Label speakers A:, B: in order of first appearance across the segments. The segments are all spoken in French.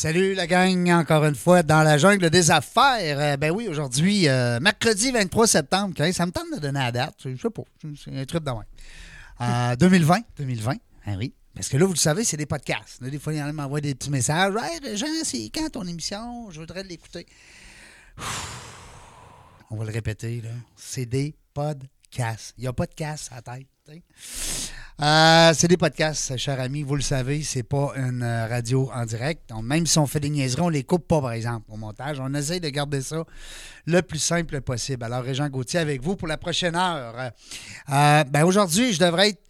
A: Salut la gang, encore une fois, dans la jungle des affaires. Euh, ben oui, aujourd'hui, euh, mercredi 23 septembre, ça me tente de donner la date. Je sais pas, c'est un truc de moins. Euh, 2020, 2020, ah oui. Parce que là, vous le savez, c'est des podcasts. Là, des fois, il y en a qui m'envoient des petits messages. Hey, Jean, c'est quand ton émission? Je voudrais l'écouter. On va le répéter, là. C'est des podcasts. Il n'y a pas de casse à la tête. Euh, c'est des podcasts, cher ami, vous le savez, c'est pas une euh, radio en direct. Donc, même si on fait des niaiseries, on les coupe pas, par exemple, au montage. On essaye de garder ça le plus simple possible. Alors, Régent Gauthier avec vous pour la prochaine heure. Euh, ben, aujourd'hui, je devrais être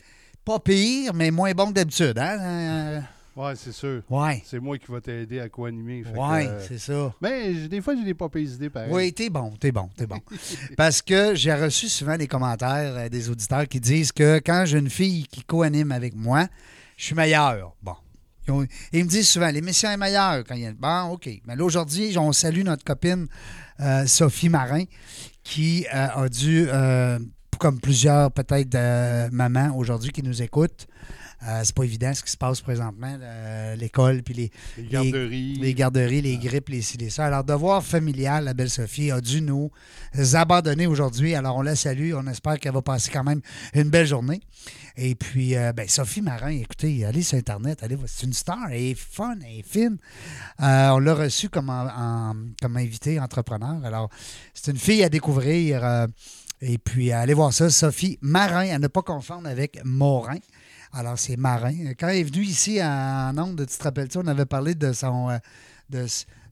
A: pas pire, mais moins bon que d'habitude. Hein?
B: Ouais, c'est sûr.
A: ouais.
B: C'est moi qui vais t'aider à co-animer.
A: Ouais,
B: euh,
A: c'est ça.
B: Mais j- des fois, j'ai des pas pires idées pareil.
A: Oui, t'es bon, t'es bon, t'es bon. Parce que j'ai reçu souvent des commentaires euh, des auditeurs qui disent que quand j'ai une fille qui co-anime avec moi, je suis meilleur. Bon. Ils, ont- ils me disent souvent, l'émission est meilleure quand il y a. Bon, OK. Mais là, aujourd'hui, on salue notre copine euh, Sophie Marin qui a dû, comme plusieurs peut-être mamans aujourd'hui qui nous écoutent, euh, c'est pas évident ce qui se passe présentement, euh, l'école puis les,
B: Les garderies.
A: les garderies, les grippes, les ci, les ça. Alors, devoir familial, la belle Sophie a dû nous abandonner aujourd'hui. Alors, on la salue. On espère qu'elle va passer quand même une belle journée. Et puis, euh, ben, Sophie Marin, écoutez, allez sur Internet, allez, c'est une star, elle est fun, elle est fine. Euh, on l'a reçue comme, en- en- comme invité entrepreneur. Alors, c'est une fille à découvrir. et puis, allez voir ça, Sophie Marin, à ne pas confondre avec Morin. Alors, c'est Marin. Quand elle est venue ici en ondes, tu te rappelles-tu, on avait parlé de son euh, de,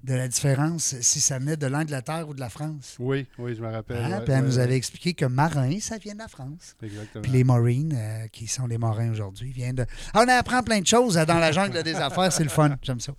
A: de la différence si ça venait de l'Angleterre ou de la France.
B: Oui, oui, je me rappelle. Ouais,
A: Puis elle
B: ouais,
A: nous
B: ouais.
A: avait expliqué que Marin, ça vient de la France.
B: Exactement.
A: Puis les Marines, euh, qui sont les Marins aujourd'hui, viennent de. Ah, on apprend plein de choses euh, dans la jungle des affaires, c'est le fun, j'aime ça.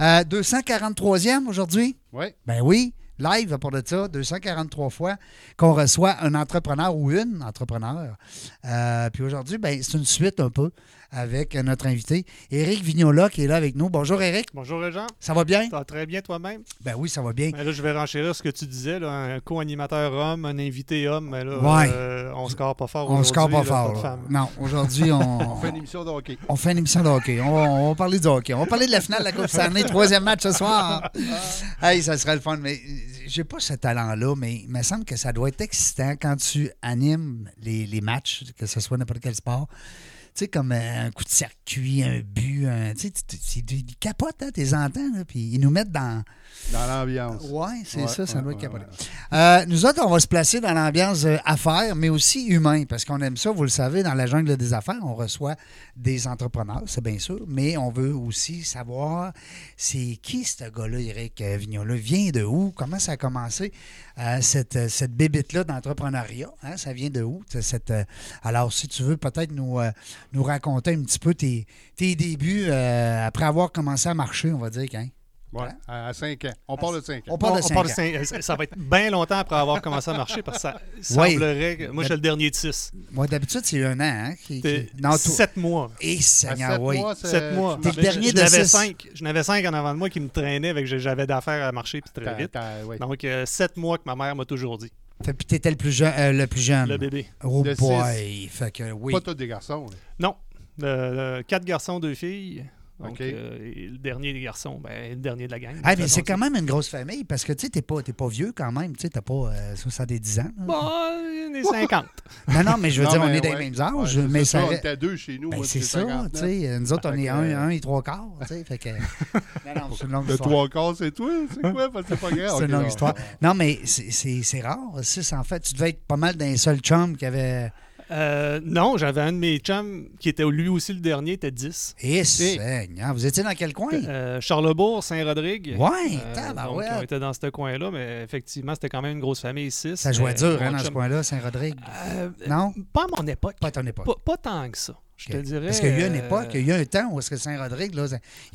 A: Euh, 243e aujourd'hui?
B: Oui,
A: Ben oui, live pour de ça, 243 fois qu'on reçoit un entrepreneur ou une entrepreneur. Euh, puis aujourd'hui, ben, c'est une suite un peu avec notre invité, Éric Vignola, qui est là avec nous. Bonjour Éric,
C: Bonjour Régent,
A: ça va bien?
C: ça va très bien toi-même?
A: Ben oui, ça va bien.
C: Ben là, je vais renchérir ce que tu disais, là, un co-animateur homme, un invité homme, mais là,
A: Ouais.
C: euh, on score pas fort
A: On score pas
C: là,
A: fort. Non, aujourd'hui, on,
B: on fait une émission de hockey.
A: on fait une émission de hockey. On va, on va parler du hockey. On va parler de la finale de la Coupe Stanley, troisième match ce soir. hey, ça serait le fun. Mais euh, j'ai pas ce talent-là, mais il me semble que ça doit être excitant quand tu animes les, les matchs, que ce soit n'importe quel sport. Tu sais, comme euh, un coup de circuit, un but, un, tu sais, ils capotent, hein, tes entends, là, puis ils nous mettent dans...
B: Dans l'ambiance.
A: Ouais, c'est
B: Ouais,
A: ça, ça
B: ouais,
A: doit être capoté.
B: ouais.
A: Euh, nous autres, on va se placer dans l'ambiance euh, affaires, mais aussi humain, parce qu'on aime ça, vous le savez, dans la jungle des affaires, on reçoit des entrepreneurs, c'est bien sûr, mais on veut aussi savoir c'est qui ce gars-là, Eric Vignola, vient de où, comment ça a commencé, euh, cette, cette bébite-là d'entrepreneuriat, hein, ça vient de où? Cette, alors, si tu veux peut-être nous, nous raconter un petit peu tes, tes débuts euh, après avoir commencé à marcher, on va dire, hein?
B: Ouais, à 5 ans. On parle de 5 ans.
A: On parle de
C: on
A: cinq
C: parle
A: ans.
C: de cinq- ça va être bien longtemps après avoir commencé à marcher parce que ça
A: Oui.
C: semblerait que. Moi, j'ai le dernier de six.
A: Moi, d'habitude, c'est un an. Hein, qui, qui- Non, toi-
C: Sept mois.
A: Et
B: À
A: Seigneur,
B: 7
A: oui.
B: mois, c'est-
C: Sept mois.
A: T'es le
C: Mais
A: dernier
C: je-
A: de
C: je n'avais
A: six.
C: cinq. Je n'avais cinq en avant de moi qui me traînaient avec que j'avais d'affaires à marcher puis très vite.
B: ouais.
C: Donc, euh, sept mois que ma mère m'a toujours dit.
A: Fait, puis t'étais le plus jeune. euh, le plus jeune.
C: Le bébé.
A: Oh
B: De
A: boy. Fait que oui.
B: Pas tous des garçons. là.
C: Non. Euh, quatre garçons, deux filles. Donc, euh, et le dernier des garçons, ben, le dernier de la gang.
A: Ah, mais c'est quand même une grosse famille parce que tu sais, t'es pas, t'es pas vieux quand même. Tu sais, t'as pas euh, 70 ans.
C: Bon, on est 50.
A: Non, non, mais je veux
B: Non,
A: dire, on est des mêmes âges.
B: Ouais,
A: mais ça.
B: On
A: reste-
B: était à deux chez nous.
A: Ben, c'est ça,
B: 59.
A: tu sais. Nous autres, on est un,
B: euh,
A: un et trois quarts, tu sais. Fait que. Non, non, c'est une longue
B: Le
A: histoire.
B: trois quarts, c'est toi? C'est quoi? Parce que c'est pas grave.
A: C'est une longue
B: non.
A: histoire. Non, mais c'est- rare. Six, en fait, tu devais être pas mal d'un seul chum qui avait.
C: Euh, non, j'avais un de mes chums qui était lui aussi le dernier, était 10.
A: Eh, Seigneur, vous étiez dans quel coin?
C: Euh, Charlebourg, Saint-Rodrigue.
A: Ouais,
C: Euh, donc, on était dans ce coin-là, mais effectivement, c'était quand même une grosse famille, 6.
A: Ça jouait dur, hein, dans ce coin-là, Saint-Rodrigue?
C: Non? Pas à mon époque.
A: Pas à ton époque.
C: Pas, pas tant que ça. Je te dirais.
A: Parce qu'il y a une
C: euh,
A: époque, il y a un temps où est-ce que Saint-Rodrigue, là,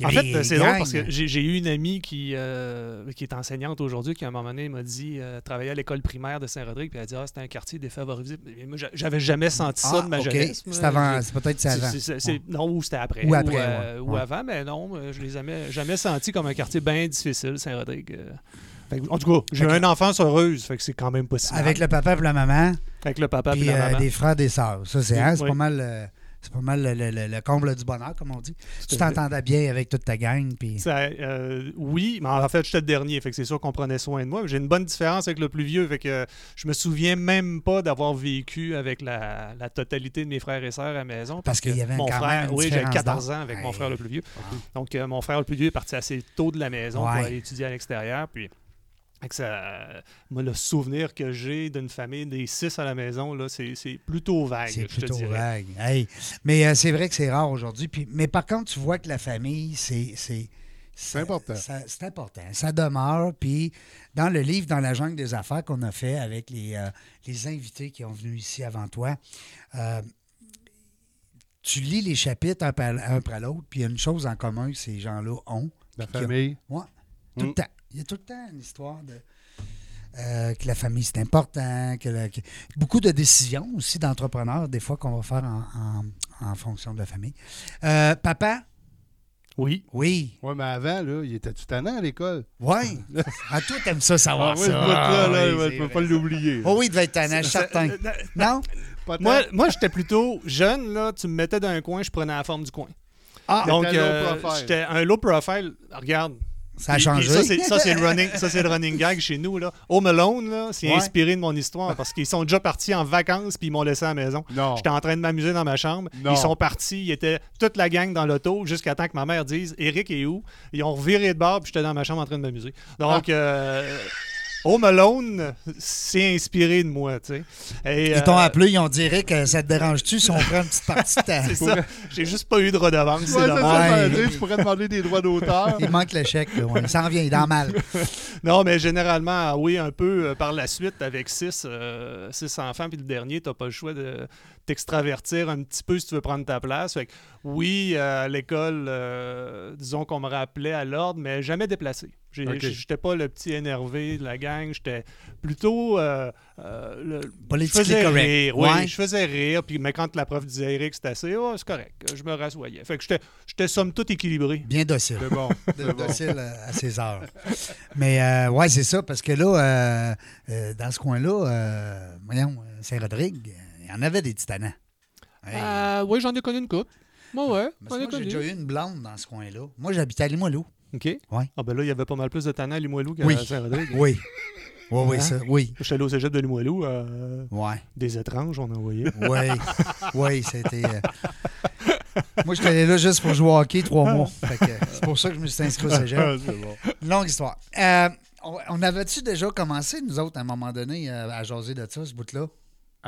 C: En fait, c'est drôle parce que j'ai eu une amie qui, euh, qui est enseignante aujourd'hui qui, à un moment donné, m'a dit euh, travailler à l'école primaire de Saint-Rodrigue. Puis elle a dit Ah, c'était un quartier défavorisé. J'avais jamais senti ça
A: Ah,
C: de ma
A: ok.
C: jeunesse.
A: C'est avant, c'est peut-être avant.
C: Non, ou c'était après.
A: Ou après,
C: euh,
A: ouais.
C: ou avant, mais non, euh, je les ai jamais, jamais sentis comme un quartier bien difficile, Saint-Rodrigue. euh. En tout cas, j'ai une enfance heureuse, fait que c'est quand même pas si mal.
A: Avec le papa et la maman,
C: Avec le papa et la
A: euh,
C: maman.
A: des frères, des sœurs. Ça, c'est
C: Oui,
A: hein, c'est
C: oui.
A: pas mal euh, C'est pas mal le, le- le- le comble du bonheur, comme on dit. Tu t'entendais bien avec toute ta gang. Puis...
C: Ça, euh, oui, mais en fait, j'étais le dernier, fait que c'est sûr qu'on prenait soin de moi. J'ai une bonne différence avec le plus vieux, fait que je me souviens même pas d'avoir vécu avec la, la totalité de mes frères et sœurs à la maison.
A: Parce qu'il y avait
C: mon
A: quand
C: frère,
A: même une
C: oui,
A: différence
C: 14
A: d'âge.
C: ans avec mon frère le plus vieux. Donc, euh, mon frère le plus vieux est parti assez tôt de la maison
A: Ouais.
C: pour aller étudier à l'extérieur. Puis, ça, moi, le souvenir que j'ai d'une famille des six à la maison, là, c'est c'est plutôt vague,
A: C'est
C: je te
A: plutôt
C: dirais.
A: vague. Hey. Mais euh, c'est vrai que c'est rare aujourd'hui. Puis, mais par contre, tu vois que la famille, c'est. C'est
B: C'est important.
A: ça- C'est important. Ça demeure. Puis, dans le livre Dans la jungle des affaires qu'on a fait avec les, euh, les invités qui ont venu ici avant toi, euh, tu lis les chapitres un, par- un après l'autre, puis il y a une chose en commun que ces gens-là ont.
B: La famille.
A: Ouais. Tout le
B: Mm.
A: temps. Il y a tout le temps une histoire de. euh, que la famille, c'est important. Que la- que- beaucoup de décisions aussi d'entrepreneurs, des fois, qu'on va faire en, en- en fonction de la famille. Euh, papa,
C: Oui.
A: oui.
B: Oui, mais avant, là, il était-tu tannant à l'école?
A: Oui. À toi, t'aimes ça savoir
B: oui,
A: ça.
B: bout-là, là,
A: Ah, oui,
B: je peux pas l'oublier.
A: Oh oui, il devait être tannant, je suis certain. Non?
C: Moi, moi j'étais plutôt jeune, là, tu me mettais dans un coin, je prenais la forme du coin.
A: Ah,
C: Donc, euh,
B: profile.
C: j'étais un low profile. Regarde.
A: Ça a
C: Puis-
A: changé.
C: puis Ça, c'est- le running, ça, c'est le running gag chez nous. Là. Home Alone, là, c'est
A: Ouais.
C: inspiré de mon histoire parce qu'ils sont déjà partis en vacances puis ils m'ont laissé à la maison.
B: Non.
C: J'étais en train de m'amuser dans ma chambre.
B: Non.
C: Ils sont partis, ils étaient toute la gang dans l'auto jusqu'à temps que ma mère dise Eric est où Ils ont reviré de bord puis j'étais dans ma chambre en train de m'amuser. Donc,
B: Ah.
C: euh, Home Alone, c'est inspiré de moi. tu sais. Et,
A: Ils t'ont
C: euh,
A: appelé, ils ont dit que ça te dérange-tu si on prend une petite partie de temps?
C: C'est ça. J'ai juste pas eu de redevance.
B: Ouais, veut dire, tu pourrais demander des droits d'auteur.
A: Il manque le chèque. là, ouais. Il s'en vient, il est dans mal.
C: Non, mais généralement, oui, un peu euh, par la suite, avec six, euh, six enfants, puis le dernier, t'as pas le choix de t'extravertir un petit peu si tu veux prendre ta place. Fait que, oui, euh, à l'école, euh, disons qu'on me rappelait à l'ordre, mais jamais déplacé. J'étais pas le petit énervé de la gang, j'étais plutôt euh, euh, le- je
A: Politiquement
C: faisais
A: correct.
C: rire, oui,
A: Ouais.
C: je faisais rire, puis mais quand la prof disait Eric, c'était assez, oh, c'est correct, je me rassoyais. Fait que j'étais- j'étais somme toute équilibré.
A: Bien docile.
B: Bon.
A: de-
B: bon.
A: docile à ses heures. Mais euh, ouais, c'est ça, parce que là, euh, euh, dans ce coin-là, euh, voyons, Saint-Rodrigue, il y en avait des titanans. Hey.
C: Euh, oui, j'en ai connu une coupe. Ouais, ouais,
A: Mais
C: j'en ai
A: moi, j'ai
C: connu.
A: déjà eu une blonde dans ce coin-là. Moi, j'habitais à Limoilou.
C: OK.
A: Ouais.
C: Ah ben là, il y avait pas mal plus de tannants à Limoilou qu'à
A: Oui.
C: Saint-Rodrigue.
A: Oui. Oui, oui,
C: Hein?
A: ça, oui.
C: J'étais allé au cégep de Limoilou, euh,
A: Ouais.
C: des étranges, on envoyait.
A: Oui. Oui, c'était. euh, Moi, j'étais allé là juste pour jouer au hockey trois mois. Fait que C'est pour ça que je me suis inscrit au cégep.
B: Ah, c'est bon.
A: Longue histoire. Euh, on on avait-tu déjà commencé, nous autres, à un moment donné, euh, à jaser de ça, ce bout-là?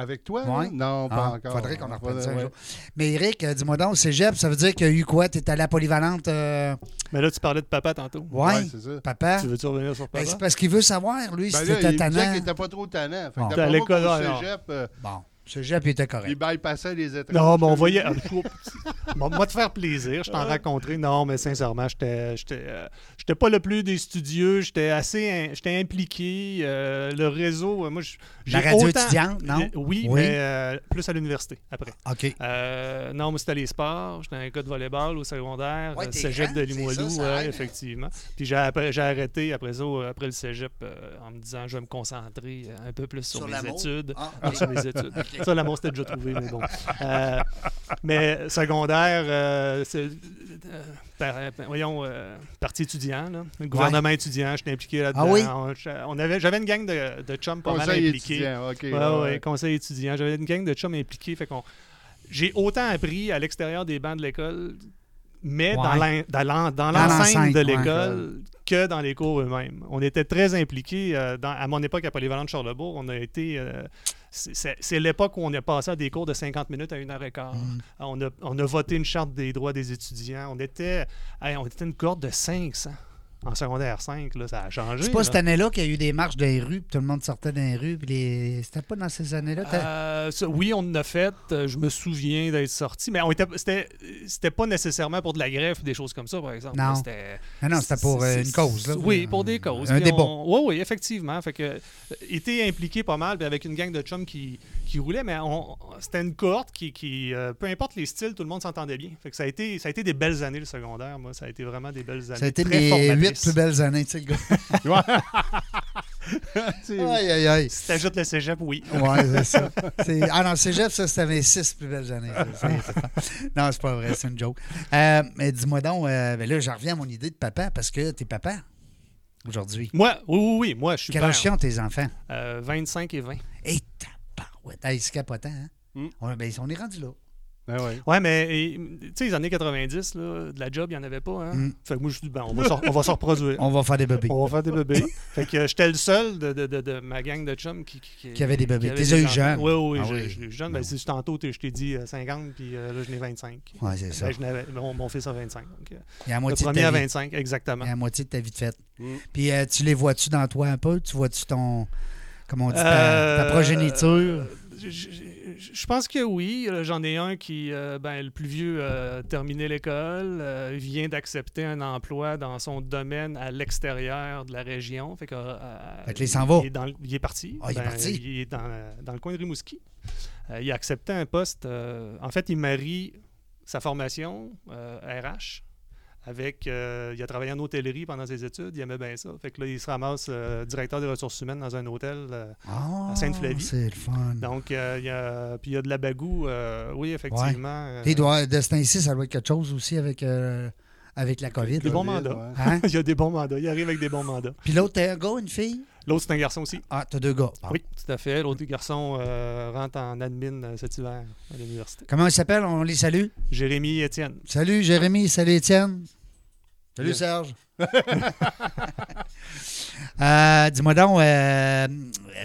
B: Avec toi?
A: Ouais.
B: Non, pas
A: Ah,
B: encore.
A: Faudrait qu'on en reprenne
B: Ouais,
A: ça un jour. Mais Eric, euh, dis-moi donc, au cégep, ça veut dire qu'il y a eu quoi? T'es allé à la polyvalente, euh,
C: Mais là, tu parlais de papa tantôt.
A: ouais,
B: Ouais, c'est ça.
A: papa?
C: Tu veux-tu revenir sur
A: Ben,
C: papa?
A: c'est parce qu'il veut savoir, lui,
B: Ben
A: si
B: là,
A: t'étais
B: il me disait
A: tannant.
B: qu'il était pas trop tannant. Fait
A: Bon.
B: que
C: à l'école,
B: cégep, euh,
A: Bon, cégep, il était correct.
B: il bypassait les étranges.
C: Non, mais on voyait. Ah, Bon, moi, te faire plaisir, je t'en rencontrais. Non, mais sincèrement, j'étais j'étais euh, j'étais pas le plus des studieux. J'étais assez in- j'étais impliqué. euh, le réseau, euh, moi, j'ai
A: La radio
C: autant-
A: étudiante, non?
C: Oui,
A: Oui.
C: mais euh, plus à l'université après.
A: OK.
C: Euh, non, moi, c'était les sports. J'étais un gars de volleyball au secondaire.
A: Ouais,
C: cégep
A: grand,
C: de Limoilou,
A: ça, ça
C: ouais,
A: aide,
C: effectivement. Puis j'ai arrêté après ça, après le cégep, euh, en me disant je vais me concentrer un peu plus sur,
A: Sur
C: mes études.
A: Ah,
C: Non, sur mes études. Ça, l'amour, c'était déjà trouvé, mais bon. Euh, mais secondaire, euh, c'est. euh, par- euh, voyons, euh, parti étudiant, là. Le gouvernement étudiant, j'étais impliqué là-dedans.
A: Ah oui?
C: On, on avait, j'avais une gang de, de chums pas mal
B: Conseil
C: impliqués.
B: étudiant, OK.
C: Ouais,
B: ouais,
C: ouais, conseil étudiant. J'avais une gang de chums impliqués. Fait qu'on... J'ai autant appris à l'extérieur des bancs de l'école, mais dans,
A: Ouais.
C: l'en- dans l'en- dans
A: Dans
C: l'enceinte de
A: ouais.
C: l'école que dans les cours eux-mêmes. On était très impliqués. euh, dans- à mon époque, à Polyvalente Charlebourg, on a été... euh, c'est- l'époque où on est passé à des cours de 50 minutes à une heure et quart.
A: Mm.
C: On, a, on a voté une charte des droits des étudiants. On était, hey, on était une cohorte de 500. En secondaire 5, là, ça a changé.
A: C'est pas
C: là.
A: cette année-là qu'il y a eu des marches dans les rues, puis tout le monde sortait dans les rues, puis les... c'était pas dans ces années-là?
C: Euh, oui, on en a fait. Euh, Je me souviens d'être sorti. Mais on était, c'était, c'était pas nécessairement pour de la greffe ou des choses comme ça, par exemple.
A: Non.
C: C'était,
A: non, c'était pour euh,
C: c'est-
A: une cause. Là.
C: Oui, pour des causes.
A: Un débat.
C: on- Oui, oui, effectivement. Fait que, euh, était impliqué pas mal, puis avec une gang de chums qui, qui roulaient, mais on, c'était une cohorte qui, qui euh, peu importe les styles, tout le monde s'entendait bien. Fait que ça a été, ça a été des belles années le secondaire. Moi, ça a été vraiment des belles années.
A: Ça a été
C: très
A: plus belles années, tu sais, le gars. Aïe, aïe, aïe.
C: Si t'ajoutes le cégep, oui.
A: Ouais, c'est ça. Ah non, cégep, ça, c'était mes six plus belles années. Non, c'est pas vrai, c'est une joke. Euh, mais dis-moi donc, euh, ben là, j'en reviens à mon idée de papa parce que t'es papa aujourd'hui.
C: Moi, oui, oui, oui, moi, je suis
A: Quel âge ont tes enfants?
C: Euh, 25 et 20.
A: Et tabarouette. Hey, c'est capotant, hein?
B: Mm.
A: On, ben, on est rendu là.
B: Ben ouais.
C: Ouais, mais tu sais, les années 90, là, de la job, il n'y en avait pas. Hein?
A: Mm.
C: Fait que moi, je dis, ben, on va, on va se reproduire.
A: On va faire des bébés.
C: On va faire des bébés. fait que euh, j'étais le seul de, de, de, de ma gang de chums qui, qui,
A: Qui avait des bébés. T'es eu jeune.
C: Oui, oui,
A: Ah
C: j'ai-
A: oui.
C: j'ai eu jeune.
A: Non.
C: Ben, c'est tantôt, je t'ai dit euh, 50, puis euh, là, je n'ai 25.
A: Ouais, c'est ça.
C: Ben, je n'avais- mon, mon fils a 25. Donc, euh,
A: Il y a la
C: le
A: moitié de
C: premier à
A: ta vie.
C: 25, exactement.
A: Il y a la moitié de ta vie de fête.
B: Mm.
A: Puis euh, tu les vois-tu dans toi un peu? Tu vois-tu ton. Comment on dit? Ta,
C: Euh,
A: ta progéniture?
C: je- je- Je pense que oui. Euh, J'en ai un qui, euh, ben, le plus vieux, a terminé l'école, euh, vient d'accepter un emploi dans son domaine à l'extérieur de la région. Fait que, euh,
A: Fait que il s'en va.
C: Il est, dans le- il est parti.
A: Ah, il est
C: Ben,
A: parti.
C: il est dans, dans le coin de Rimouski. Euh, il a accepté un poste. euh, en fait, il marie sa formation euh, RH avec. euh, il a travaillé en hôtellerie pendant ses études. Il aimait bien ça. Fait que là, il se ramasse euh, directeur des ressources humaines dans un hôtel. euh,
A: Ah,
C: Sainte-Flavie.
A: C'est le fun.
C: donc, il y a, puis il y a de la bagou, oui, effectivement.
A: Il doit, de ce temps-ci, ça doit être quelque chose aussi avec, avec la COVID.
C: Des bons mandats.
B: ouais.
A: Hein?
C: il y a des bons mandats. Il arrive avec des bons mandats.
A: Puis l'autre, t'es un gars, une fille?
C: L'autre, c'est un garçon aussi.
A: Ah, t'as deux gars.
C: Oui, tout à fait. L'autre garçon euh, rentre en admin cet hiver à l'université.
A: Comment il s'appelle? On les salue?
C: Jérémy Étienne.
A: Salut Jérémy, salut Étienne. Salut. Serge. Euh, Dis-moi donc, euh,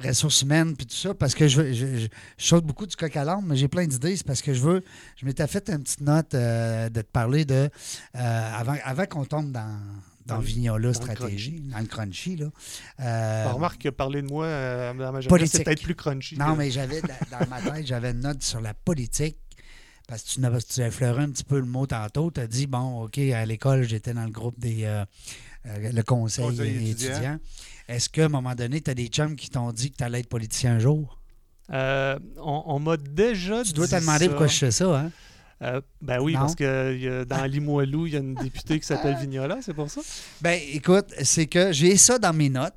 A: ressources humaines puis tout ça, parce que je, je, je- je saute beaucoup du coq à l'âne, mais j'ai plein d'idées. C'est parce que je veux. Je m'étais fait une petite note euh, de te parler de. euh, avant avant qu'on tombe dans. Dans, Vignola stratégie, dans le crunchy, là. Euh,
C: On remarque que parler de moi euh, dans ma c'est peut-être plus crunchy.
A: Non,
C: que-
A: mais j'avais dans ma tête, j'avais une note sur la politique. Parce que tu, tu as effleuré un petit peu le mot tantôt. Tu as dit, bon, OK, à l'école, j'étais dans le groupe des. euh, euh, le conseil,
B: Conseil
A: étudiant.
B: étudiant.
A: Est-ce qu'à un moment donné, tu as des chums qui t'ont dit que tu allais être politicien un jour?
C: Euh, on on m'a déjà
A: Tu dois
C: dit
A: te demander
C: ça.
A: pourquoi je fais ça, hein?
C: Euh, ben oui,
A: Non?
C: parce que a- dans Limoilou, il y a une députée qui s'appelle Vignola, c'est pour ça?
A: Ben, écoute, c'est que j'ai ça dans mes notes.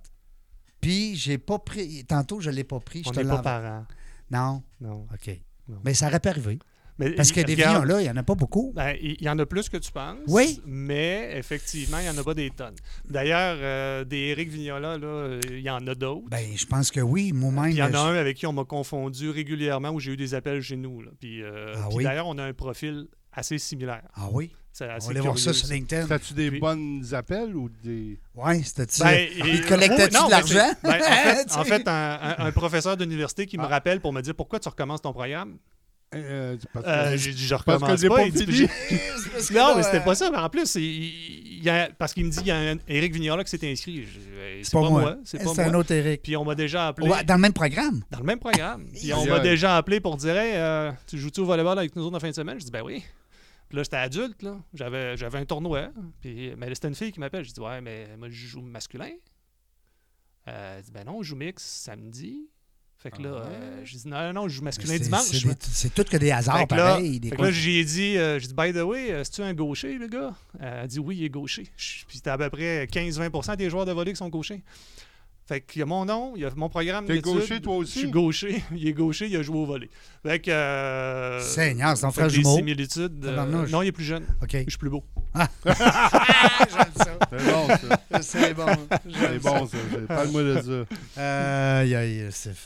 A: Puis, j'ai pas pris. Tantôt, je l'ai pas pris. Je
C: On
A: te
C: n'est pas parents.
A: Non?
C: Non.
A: OK.
C: Non.
A: Mais ça aurait pu arriver.
C: Mais
A: Parce que des
C: regarde,
A: là, il n'y en a pas beaucoup.
C: Ben, il y en a plus que tu penses.
A: Oui.
C: Mais effectivement, il n'y en a pas des tonnes. D'ailleurs, euh, des Éric Vignola, là, euh, il y en a d'autres.
A: Ben, je pense que oui. Moi-même.
C: Il y en
A: je-
C: a un avec qui on m'a confondu régulièrement où j'ai eu des appels chez nous. là. Puis, euh,
A: Ah
C: puis
A: oui?
C: d'ailleurs, on a un profil assez similaire.
A: Ah oui? On aller voir ça sur LinkedIn.
B: T'as-tu des
C: Puis-
B: bonnes appels ou des.
A: Oui, c'était-tu.
C: Ben,
A: il
C: et-
A: collectait-tu
C: oui, non,
A: de l'argent?
C: ben, en fait, en fait, un, un- un professeur d'université qui me
B: Ah.
C: rappelle pour me dire pourquoi tu recommences ton programme?
B: Euh, parce que-
C: Euh, j'ai dit, je
B: parce que
C: pas.
B: pas
C: dit, Non, mais c'était pas ça. Mais en plus, il- a- parce qu'il me dit, il y a un Éric Vignola qui s'est inscrit. Je Eh, C'est pas, moi. C'est pas
A: C'est un autre Eric.
C: Puis on m'a déjà appelé
A: Ouais, dans le même programme.
C: dans le même programme. Puis on m'a déjà appelé pour dire Hey, euh, tu joues-tu au volleyball avec nous autres en fin de semaine? Je dis Ben oui. Puis là, j'étais adulte, là. J'avais, j'avais un tournoi. Puis, mais c'était une fille qui m'appelle. Je dis Ouais, mais moi, je joue masculin. Euh, elle dit Ben non, je joue mix samedi. Fait que là,
B: Ah ouais.
C: euh, je dis Non, non, non, je joue masculin dimanche.
A: C'est tout que des hasards
C: Fait que là, fait que là, j'ai dit, euh, j'ai dit, by the way, euh, c'est-tu un gaucher, le gars? Euh, elle dit, oui, il est gaucher. Puis c'était à peu près 15-20% des joueurs de volley qui sont gauchers. Fait qu'il y a mon nom, il y a mon programme
B: T'es gaucher, toi aussi?
C: Je suis gaucher. Il est gaucher, il a joué au volley. Fait que... euh,
A: Seigneur, c'est ton frère jumeau.
C: similitudes. euh,
A: Tabarnouche.
C: non, il est plus jeune.
A: OK.
C: Je suis plus beau.
A: J'aime ça.
B: C'est bon, ça.
A: C'est bon.
B: C'est bon, ça. Parle-moi de ça.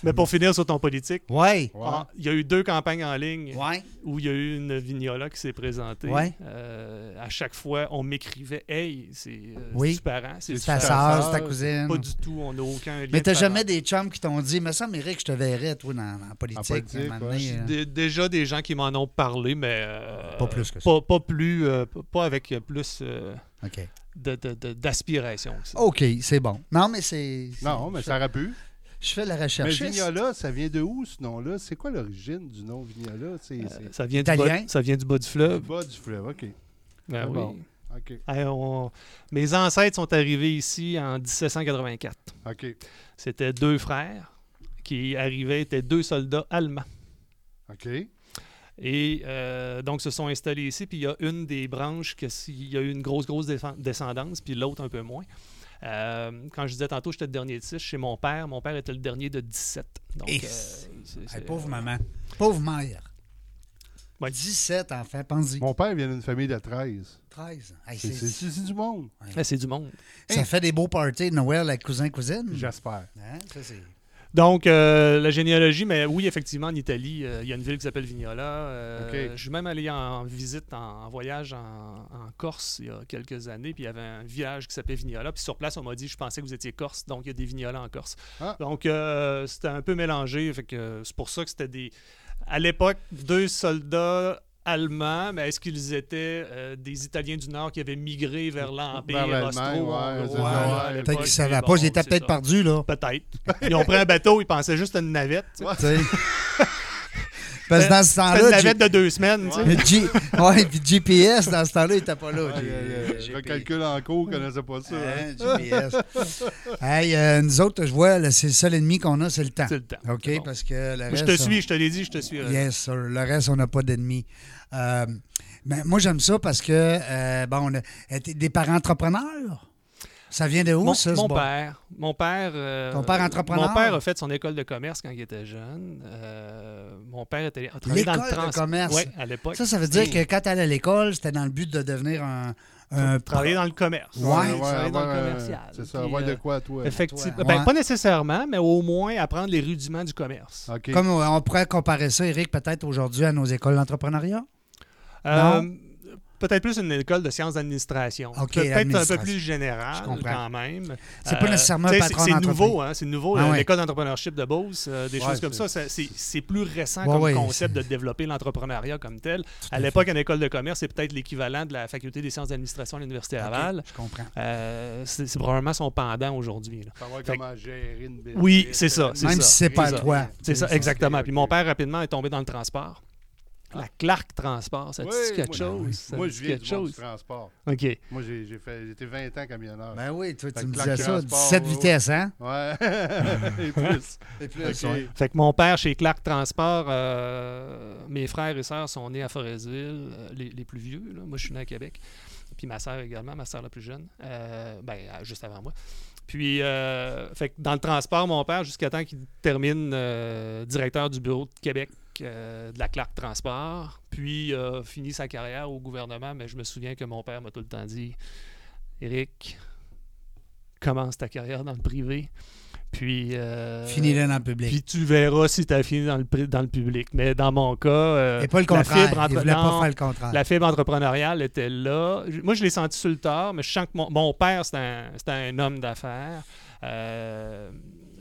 C: Mais pour finir sur ton politique.
A: Ouais.
C: ah, il y a eu deux campagnes en ligne
A: Ouais.
C: où il y a eu une vignola qui s'est présentée.
A: Ouais.
C: Euh, à chaque fois, on m'écrivait Hey, c'est euh,
A: Oui.
C: parent? C'est
A: C'est ta sœur, c'est ta cousine.
C: Pas du tout, on aucun lien.
A: Mais t'as
C: de
A: jamais des chums qui t'ont dit, mais ça, Méric, je te verrais, toi, dans, dans la politique.
B: En politique,
A: donné, euh.
C: Dé- Déjà des gens qui m'en ont parlé, mais. euh,
A: Pas plus que ça.
C: Pas, pas plus. euh, pas avec plus euh,
A: OK.
C: de- de- de- d'aspiration.
A: OK, c'est bon. Non, mais c'est. c'est-
B: Non, mais ça aurait pu.
A: Je fais la
B: Mais
A: recherche.
B: Vignola, ça vient de où, ce nom-là? C'est quoi l'origine du nom Vignola? C'est
C: Euh,
B: c'est
C: ça, vient du bas, ça vient du bas du
B: le
C: fleuve.
B: bas du fleuve, OK.
C: Ben oui.
B: bon. OK,
C: Hey, on- Mes ancêtres sont arrivés ici en 1784.
B: OK,
C: C'était deux frères qui arrivaient, étaient deux soldats allemands.
B: OK.
C: Et euh, donc, se sont installés ici. Puis il y a une des branches que s'il y a eu une grosse, grosse descendance, puis l'autre un peu moins. Euh, quand je disais tantôt, j'étais le dernier de 6 chez mon père. Mon père était le dernier de 17. Donc,
A: Et-
C: euh,
A: Hey, pauvre maman. Pauvre mère.
C: Ouais.
A: 17 enfants, pense-y.
B: Mon père vient d'une famille de 13.
A: 13. Hey,
B: C'est-
A: c'est-
B: C'est c'est du monde,
C: Ouais, c'est du monde.
A: ça fait des beaux parties de Noël avec cousin-cousine.
B: j'espère.
A: Hein, ça, c'est-
C: Donc, euh, la généalogie, mais oui, effectivement, en Italie, euh, il y a une ville qui s'appelle Vignola. Euh,
B: Ok.
C: Je suis même allé en visite, en, en voyage en, en Corse il y a quelques années, puis il y avait un village qui s'appelait Vignola. Puis sur place, on m'a dit, je pensais que vous étiez Corse, donc il y a des vignolas en Corse.
B: Ah.
C: Donc, euh, c'était un peu mélangé. Fait que c'est pour ça que c'était des. À l'époque, deux soldats allemands, mais est-ce qu'ils étaient euh, des Italiens du Nord qui avaient migré vers l'Empire
B: Vers
C: austro
B: ouais,
A: Ouais, Peut-être qu'ils savaient
C: mais
A: pas. Ils étaient peut-être perdus, là.
C: Peut-être. Ils ont pris un bateau, ils pensaient juste à une navette.
A: Parce que dans ce
C: C'était une
A: temps-là,
C: navette de deux semaines. tu sais.
A: Ouais, puis GPS, dans ce temps-là, il n'était pas là.
B: Ouais,
A: G-
B: euh,
A: GPS.
B: Le calcul en cours, je ne connaissais pas ça. hein.
A: Hein, GPS. hey, euh, nous autres, je vois, c'est le seul ennemi qu'on a, c'est le temps.
C: C'est le temps.
A: OK? Parce que le reste.
C: je te
A: on-
C: suis, je te l'ai dit, je te suis.
A: Yes, sir. Le reste, on n'a pas d'ennemis. Euh, ben, moi, j'aime ça parce que, euh, bon, on a été des parents entrepreneurs. Ça vient de où,
C: mon,
A: ça? ce
C: mon
A: bon?
C: père. Mon père. euh,
A: Ton père entrepreneur?
C: Mon père a fait son école de commerce quand il était jeune. Euh, mon père était, a travaillé dans le
A: L'école de
C: trans-
A: commerce?
C: Oui, à l'époque.
A: Ça, ça veut dire que quand tu allais à l'école, c'était dans le but de devenir un. un
C: Travailler dans le commerce.
A: Ouais.
C: travailler dans le
B: euh,
C: commercial.
B: C'est ça, avoir de
C: euh,
B: quoi, toi?
C: Effectivement.
A: Toi.
C: Ben,
A: Ouais.
C: Pas nécessairement, mais au moins apprendre les rudiments du commerce.
B: OK.
A: Comme on pourrait comparer ça, Eric, peut-être aujourd'hui à nos écoles d'entrepreneuriat?
C: Euh, Peut-être plus une école de sciences d'administration. Peut-être un peu plus général quand même.
A: C'est pas
C: Euh,
A: nécessairement un patron
C: C'est nouveau, hein, c'est nouveau.
A: Ah
C: euh,
A: ouais.
C: L'école d'entrepreneurship de Beauce, euh, des
B: Ouais,
C: choses comme ça, c'est c'est plus récent
A: Ouais,
C: comme
A: ouais,
C: concept
A: c'est-
C: de développer l'entrepreneuriat comme tel.
A: à
C: À l'époque, une école de commerce, c'est peut-être l'équivalent de la faculté des sciences d'administration à l'Université Laval.
A: Je comprends.
C: Euh, c'est c'est probablement son pendant aujourd'hui. là.
B: Savoir
C: Fait-
B: comment gérer une business.
C: Oui, c'est ça, c'est
A: Même
C: ça.
A: si c'est pas toi.
C: C'est ça, exactement. Puis mon père, rapidement, est tombé dans le transport. La Clark Transport, ça te
B: Oui,
C: dit quelque
B: moi-
C: chose? Ça
B: Moi, je viens
C: quelque
B: du monde
C: chose?
B: du transport.
C: OK.
B: Moi, j'ai j'étais 20 ans camionneur.
A: Ben oui, toi, tu me disais ça.
B: transport,
A: 17
B: ouais.
A: vitesses, hein?
B: Ouais. Et plus.
A: Et plus.
C: Fait que mon père, chez Clark Transport, euh, mes frères et sœurs sont nés à Forestville, euh, les, les plus vieux. là. Moi, je suis né à Québec. Puis ma sœur également, ma sœur la plus jeune, euh, ben, juste avant moi. Puis, euh, fait que dans le transport, mon père, jusqu'à temps qu'il termine euh, directeur du bureau de Québec euh, de la Clark Transport, puis euh, fini sa carrière au gouvernement, mais je me souviens que mon père m'a tout le temps dit Éric, commence ta carrière dans le privé. Puis. euh,
A: Finis-le dans le public.
C: puis tu verras si tu as fini dans le, pri- dans le public. Mais dans mon cas, euh,
A: Et pas le
C: la fibre
A: Il
C: entre-
A: voulait
C: non,
A: pas faire le contraire.
C: la fibre entrepreneuriale était là. Moi, je l'ai senti sur le tard, mais je sens que mon, mon père, c'est un, homme d'affaires. Euh,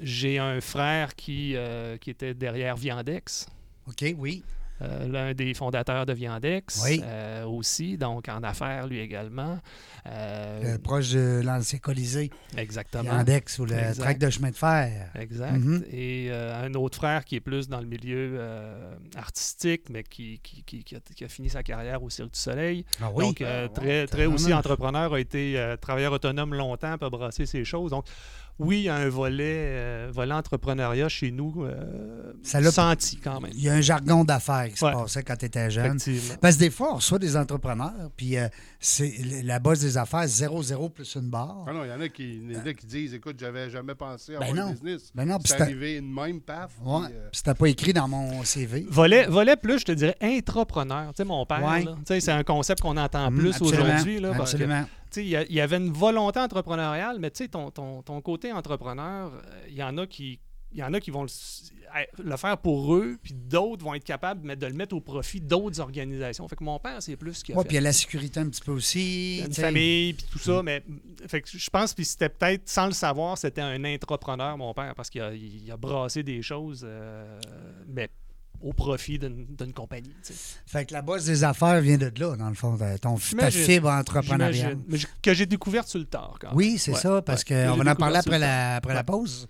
C: J'ai un frère qui, qui était derrière Viandex.
A: OK, oui.
C: euh, l'un des fondateurs de Viandex
A: Oui.
C: euh, aussi, donc en affaires lui également. Euh,
A: proche de l'ancien Colisée,
C: exactement.
A: Yandex ou le
C: Exact.
A: track de chemin de fer.
C: Exact.
A: Mhm.
C: Et un autre frère qui est plus dans le milieu artistique, mais qui, qui, qui- qui a, qui a fini sa carrière au Cirque du Soleil.
A: Ah oui.
C: Donc,
B: Ah,
C: très,
B: ouais,
C: très aussi entrepreneur, a été travailleur autonome longtemps, peut brasser ses choses. Donc, oui, il y a un volet, euh, volet entrepreneuriat chez nous, euh,
A: Ça l'a-
C: senti quand même.
A: Il y a un jargon d'affaires qui se
C: Ouais.
A: passait quand tu étais jeune. Parce que des fois, on reçoit des entrepreneurs, puis euh, c'est la base des affaires, 0-0 plus une barre.
B: Ah non, il y en a qui, il y en a qui disent écoute, j'avais jamais pensé à
A: Ben
B: avoir
A: non.
B: un business.
A: Ben non, puis
B: c'est arrivé une même paf. puis,
A: ouais,
B: euh,
A: c'était pas écrit dans mon CV.
C: Volet, volet plus, je te dirais, intrapreneur. Tu sais, mon père,
A: Ouais.
C: là, tu sais, c'est un concept qu'on entend
A: Mm,
C: plus aujourd'hui.
A: Absolument.
C: Il y avait une volonté entrepreneuriale, mais tu sais, ton, ton, ton côté entrepreneur, euh, il y en a qui. Il y en a qui vont le, faire pour eux, puis d'autres vont être capables mais de le mettre au profit d'autres organisations. Fait que mon père, c'est plus fait.
A: puis il y a la sécurité un petit peu aussi.
C: Une famille, puis tout
A: Mm.
C: ça. Mais fait que je pense que c'était peut-être, sans le savoir, c'était un entrepreneur, mon père, parce qu'il a, il a brassé des choses, euh, mais au profit d'une compagnie.
A: Fait que la base des affaires vient de là, dans le fond, de ton, ta fibre entrepreneuriale.
C: Que j'ai découvert sur le tard. Quand même.
A: Oui, c'est
C: Ouais,
A: ça, parce
C: ouais.
A: qu'on va en parler après la, après la pause.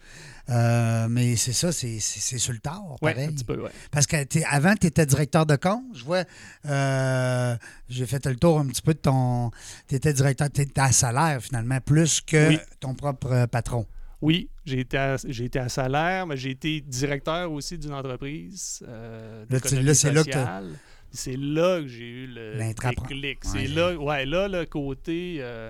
A: Euh, mais c'est ça, c'est sur le tard, pareil.
C: un petit peu.
A: Parce que t'es- avant, tu étais directeur de compte. Je vois, euh, j'ai fait le tour un petit peu de ton. Tu étais directeur, tu étais à salaire finalement, plus que
C: Oui.
A: ton propre euh, patron.
C: Oui, j'ai été, à, j'ai été à salaire, mais j'ai été directeur aussi d'une entreprise. Euh,
A: Là, tu-
C: d'économie
A: là, c'est là que t'as-
C: sociale. C'est là que j'ai eu le déclic.
A: Ouais.
C: C'est là, ouais, là, le côté. euh,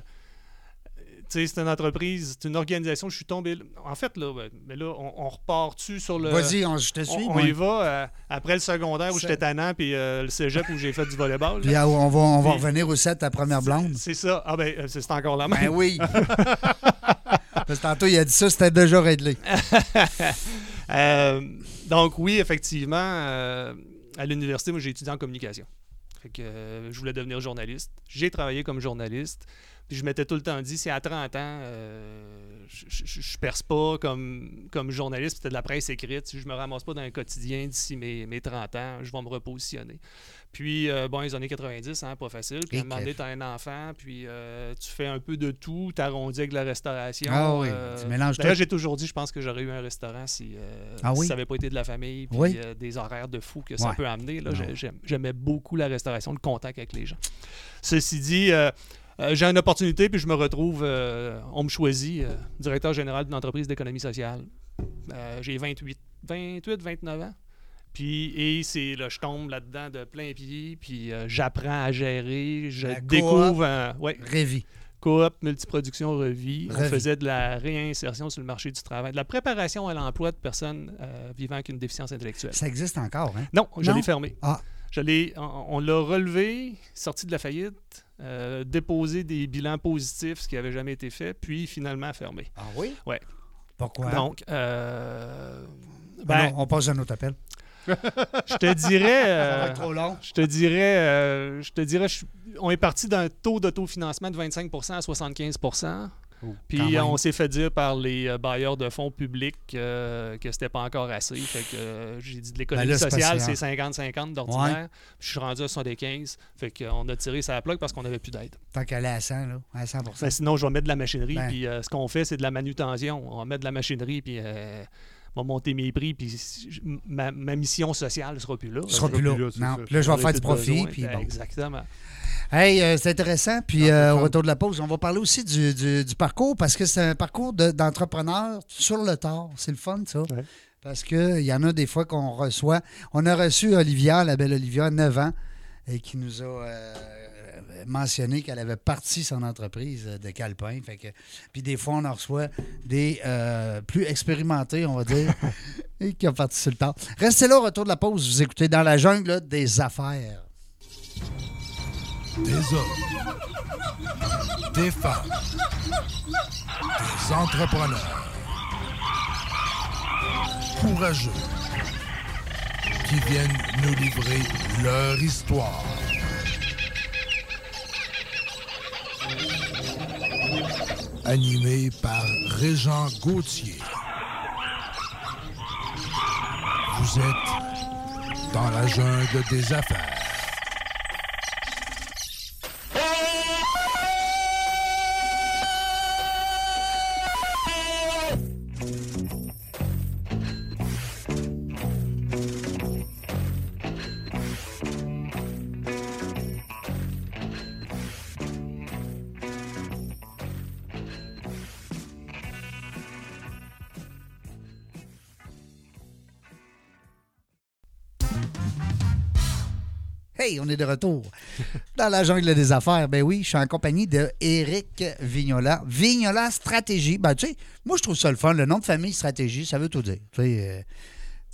C: tu sais, c'est une entreprise, c'est une organisation. Je suis tombé. En fait, là, ben, mais là on, on repart-tu sur le.
A: Vas-y, on- je te suis.
C: On, y va euh, après le secondaire où j'étais tannant, puis euh, le cégep où j'ai fait du volleyball.
A: Puis ah, on va, on va
C: Puis-
A: revenir aussi à ta première blonde.
C: C'est ça. Ah ben, euh, c'est c'est encore la même.
A: Ben oui. Parce que tantôt, il a dit ça, c'était déjà réglé.
C: Euh, donc oui, effectivement, euh, à l'université, moi j'ai étudié en communication. Fait que euh, je voulais devenir journaliste. J'ai travaillé comme journaliste. Puis je m'étais tout le temps dit, si à 30 ans, euh, je, je perce pas comme, comme journaliste, c'était de la presse écrite, si je me ramasse pas dans un quotidien d'ici mes, mes 30 ans, je vais me repositionner. Puis, euh, bon, les années 90, hein, pas facile. Puis, à un
A: Et
C: moment donné,
A: que-
C: tu as un enfant, puis euh, tu fais un peu de tout, tu arrondis avec la restauration.
A: Ah oui, tu mélanges
C: D'ailleurs,
A: tout.
C: j'ai toujours dit, je pense que j'aurais eu un restaurant si,
A: Ah
C: si
A: oui?
C: ça n'avait pas été de la famille, puis
A: Oui.
C: des horaires de fou que ça peut amener. Là, J'aimais beaucoup la restauration, le contact avec les gens. Ceci dit, euh, j'ai une opportunité, puis je me retrouve, euh, on me choisit, euh, directeur général d'une entreprise d'économie sociale. J'ai 28, 28, 29 ans. Puis, et c'est là, je tombe là-dedans de plein pied, puis j'apprends à gérer, je
A: La
C: découvre un, ouais,
A: Révi.
C: coop, multiproduction, revie. On faisait de la réinsertion sur le marché du travail, de la préparation à l'emploi de personnes vivant avec une déficience intellectuelle.
A: Ça existe encore, hein?
C: Non, je l'ai fermé.
A: Ah.
C: Je l'ai- on on l'a relevé, sorti de la faillite, euh, déposé des bilans positifs, ce qui n'avait jamais été fait, puis finalement fermé.
A: Ah oui?
C: Ouais.
A: Pourquoi?
C: Donc, euh, ben,
A: non, on passe à un autre appel.
C: je te dirais,
A: Ça
C: euh,
A: va être trop long.
C: je te dirais, euh, je te dirais, je- on est parti d'un taux d'autofinancement de 25% à 75
B: Oh,
C: Puis on s'est fait dire par les euh, bailleurs de fonds publics euh, que c'était pas encore assez. Fait que euh, j'ai dit de l'économie
A: Ben
C: sociale,
A: patient.
C: c'est 50-50 d'ordinaire. Puis je suis rendu à 75. Fait qu'on a tiré sa plaque parce qu'on n'avait plus d'aide.
A: Tant qu'elle est à 100, là, à 100%
C: Ben, sinon, je vais mettre de la machinerie.
A: Ben.
C: Puis euh, ce qu'on fait, c'est de la manutention. On va mettre de la machinerie, puis on va monter mes prix. Puis ma, ma mission sociale ne sera plus là.
B: Sera
A: plus là.
B: plus là, c'est
A: non.
B: ça.
A: Là, je vais faire du profit. Puis bon.
C: Exactement.
A: Hey, euh, c'est intéressant. Puis euh, au retour de la pause, on va parler aussi du, du- du parcours parce que c'est un parcours de- d'entrepreneur sur le tard. C'est le fun, ça.
B: Ouais.
A: Parce qu'il y en a des fois qu'on reçoit. On a reçu Olivia, la belle Olivia, 9 ans, et qui nous a euh, mentionné qu'elle avait parti son entreprise de calepin. Fait que, puis des fois, on en reçoit des euh, plus expérimentés, on va dire, et qui ont parti sur le tard. Restez là au retour de la pause. Vous écoutez dans la jungle des affaires.
D: Des hommes, des femmes, des entrepreneurs courageux qui viennent nous livrer leur histoire. Animé par Régent Gauthier. Vous êtes dans la jungle des affaires.
A: Est de retour dans la jungle des affaires. Ben oui, je suis en compagnie de Éric Vignola. Vignola Stratégie. Ben, tu sais, moi, je trouve ça le fun. Le nom de famille Stratégie, ça veut tout dire. Tu sais,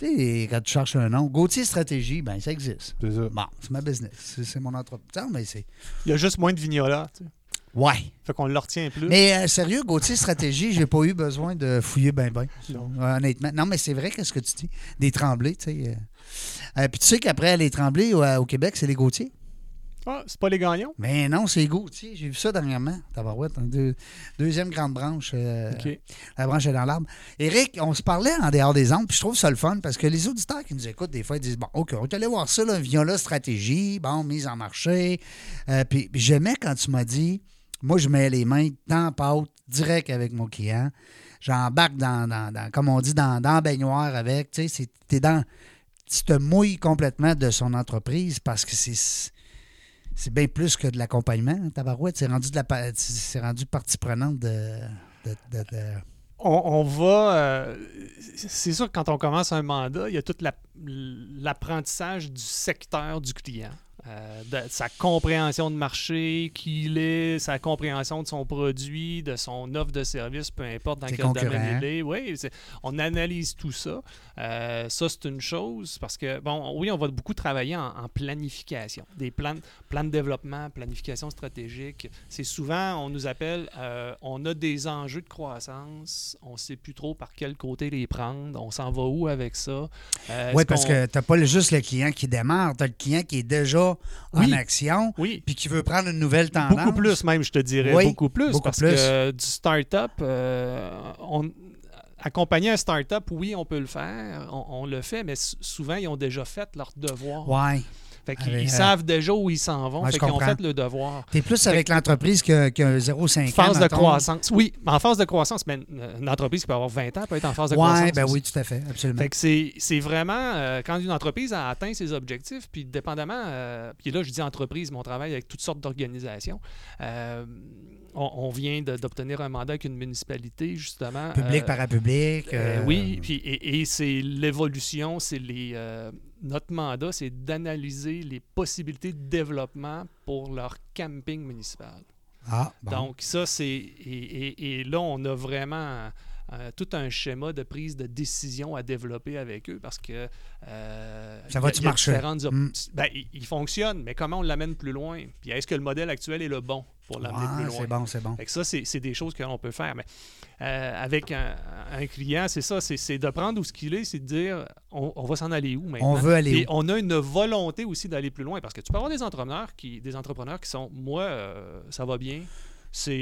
A: euh, quand tu cherches un nom, Gauthier Stratégie, ben, ça existe.
B: C'est ça.
A: Bon, c'est ma business. C'est mon entreprise. Mais c'est.
C: Il y a juste moins de vignola. tu sais.
A: Ouais.
C: Fait qu'on le retient plus.
A: Mais euh, sérieux, Gauthier Stratégie, j'ai pas eu besoin de fouiller ben ben.
C: Non.
A: Honnêtement. Non, mais c'est vrai, qu'est-ce que tu dis? Des tremblés, tu sais. euh. Euh, Puis tu sais qu'après les tremblés au, au Québec, c'est les Gauthier.
C: Ah, c'est pas les gagnants?
A: Mais non, c'est Gauthier. J'ai vu ça dernièrement. Tabarouette, hein, deux- deuxième grande branche. euh. La branche est dans l'arbre. Éric, on se parlait en dehors des ondes, puis je trouve ça le fun parce que les auditeurs qui nous écoutent, des fois, ils disent Bon, OK, on est allé voir ça, là, Viola Stratégie, bon, mise en marché. Euh, puis j'aimais quand tu m'as dit Moi, je mets les mains dans pâte, direct avec mon client. J'embarque dans, dans- dans- comme on dit, dans, dans la baignoire avec. Tu sais, t'es dans. Tu te mouilles complètement de son entreprise parce que c'est. Bien plus que de l'accompagnement, hein, tabarouette. C'est rendu rendu partie prenante de-
C: On, va. euh, c'est sûr que quand on commence un mandat, il y a tout la- l'apprentissage du secteur du client. Euh, de sa compréhension de marché, qui il est, sa compréhension de son produit, de son offre de service, peu importe dans quel domaine il est. Oui, on analyse tout ça. Euh, ça, c'est une chose parce que, bon, oui, on va beaucoup travailler en, en planification, des plans, plans de développement, planification stratégique. C'est souvent, on nous appelle, euh, on a des enjeux de croissance, on ne sait plus trop par quel côté les prendre, on s'en va où avec ça?
A: Oui, parce que tu n'as pas juste le client qui démarre, tu as le client qui est déjà
C: Oui.
A: en action
C: Oui,
A: puis qui veut prendre une nouvelle tendance.
C: Beaucoup plus même, je te dirais.
A: Oui,
C: beaucoup plus.
A: beaucoup
C: parce
A: plus.
C: que du start-up, euh, on- accompagner un start-up, oui, on peut le faire. On, on le fait, mais souvent, ils ont déjà fait leur devoir.
A: Oui.
C: Fait qu'ils
A: Avec,
C: ils
A: euh,
C: savent déjà où ils s'en vont.
A: Ouais,
C: fait qu'ils ont fait le devoir.
A: Tu es plus avec l'entreprise que, que 0,5 ans.
C: Phase de croissance. Oui, en phase de croissance, mais une, entreprise qui peut avoir 20 ans peut être en phase de
A: Oui,
C: croissance.
A: ben oui, tout à fait, absolument.
C: Fait que c'est vraiment euh, quand une entreprise a atteint ses objectifs, puis dépendamment, euh, puis là je dis entreprise, mais on travaille avec toutes sortes d'organisations. Euh, on, on vient d'obtenir un mandat avec une municipalité, justement.
A: Public, parapublic.
C: oui, puis, et, et c'est l'évolution, c'est les. Notre mandat, c'est d'analyser les possibilités de développement pour leur camping municipal.
A: Ah, bon.
C: Donc, ça, c'est. Et, et- et là, on a vraiment euh, tout un schéma de prise de décision à développer avec eux parce que. euh,
A: Ça va-tu marcher?
C: différentes
A: Mm.
C: Ben, il, il fonctionne, mais comment on l'amène plus loin? Puis est-ce que le modèle actuel est le bon? Pour l'amener
A: Ouais,
C: plus loin?
A: c'est bon, c'est bon.
C: Fait que ça, c'est c'est des choses que l'on peut faire. Mais euh, avec un, un client, c'est ça, c'est- c'est de prendre où ce qu'il est, c'est de dire on, on va s'en aller où maintenant?
A: On veut aller
C: Et
A: où?
C: on a une volonté aussi d'aller plus loin parce que tu peux avoir des entrepreneurs qui, des entrepreneurs qui sont moi, euh, ça va bien.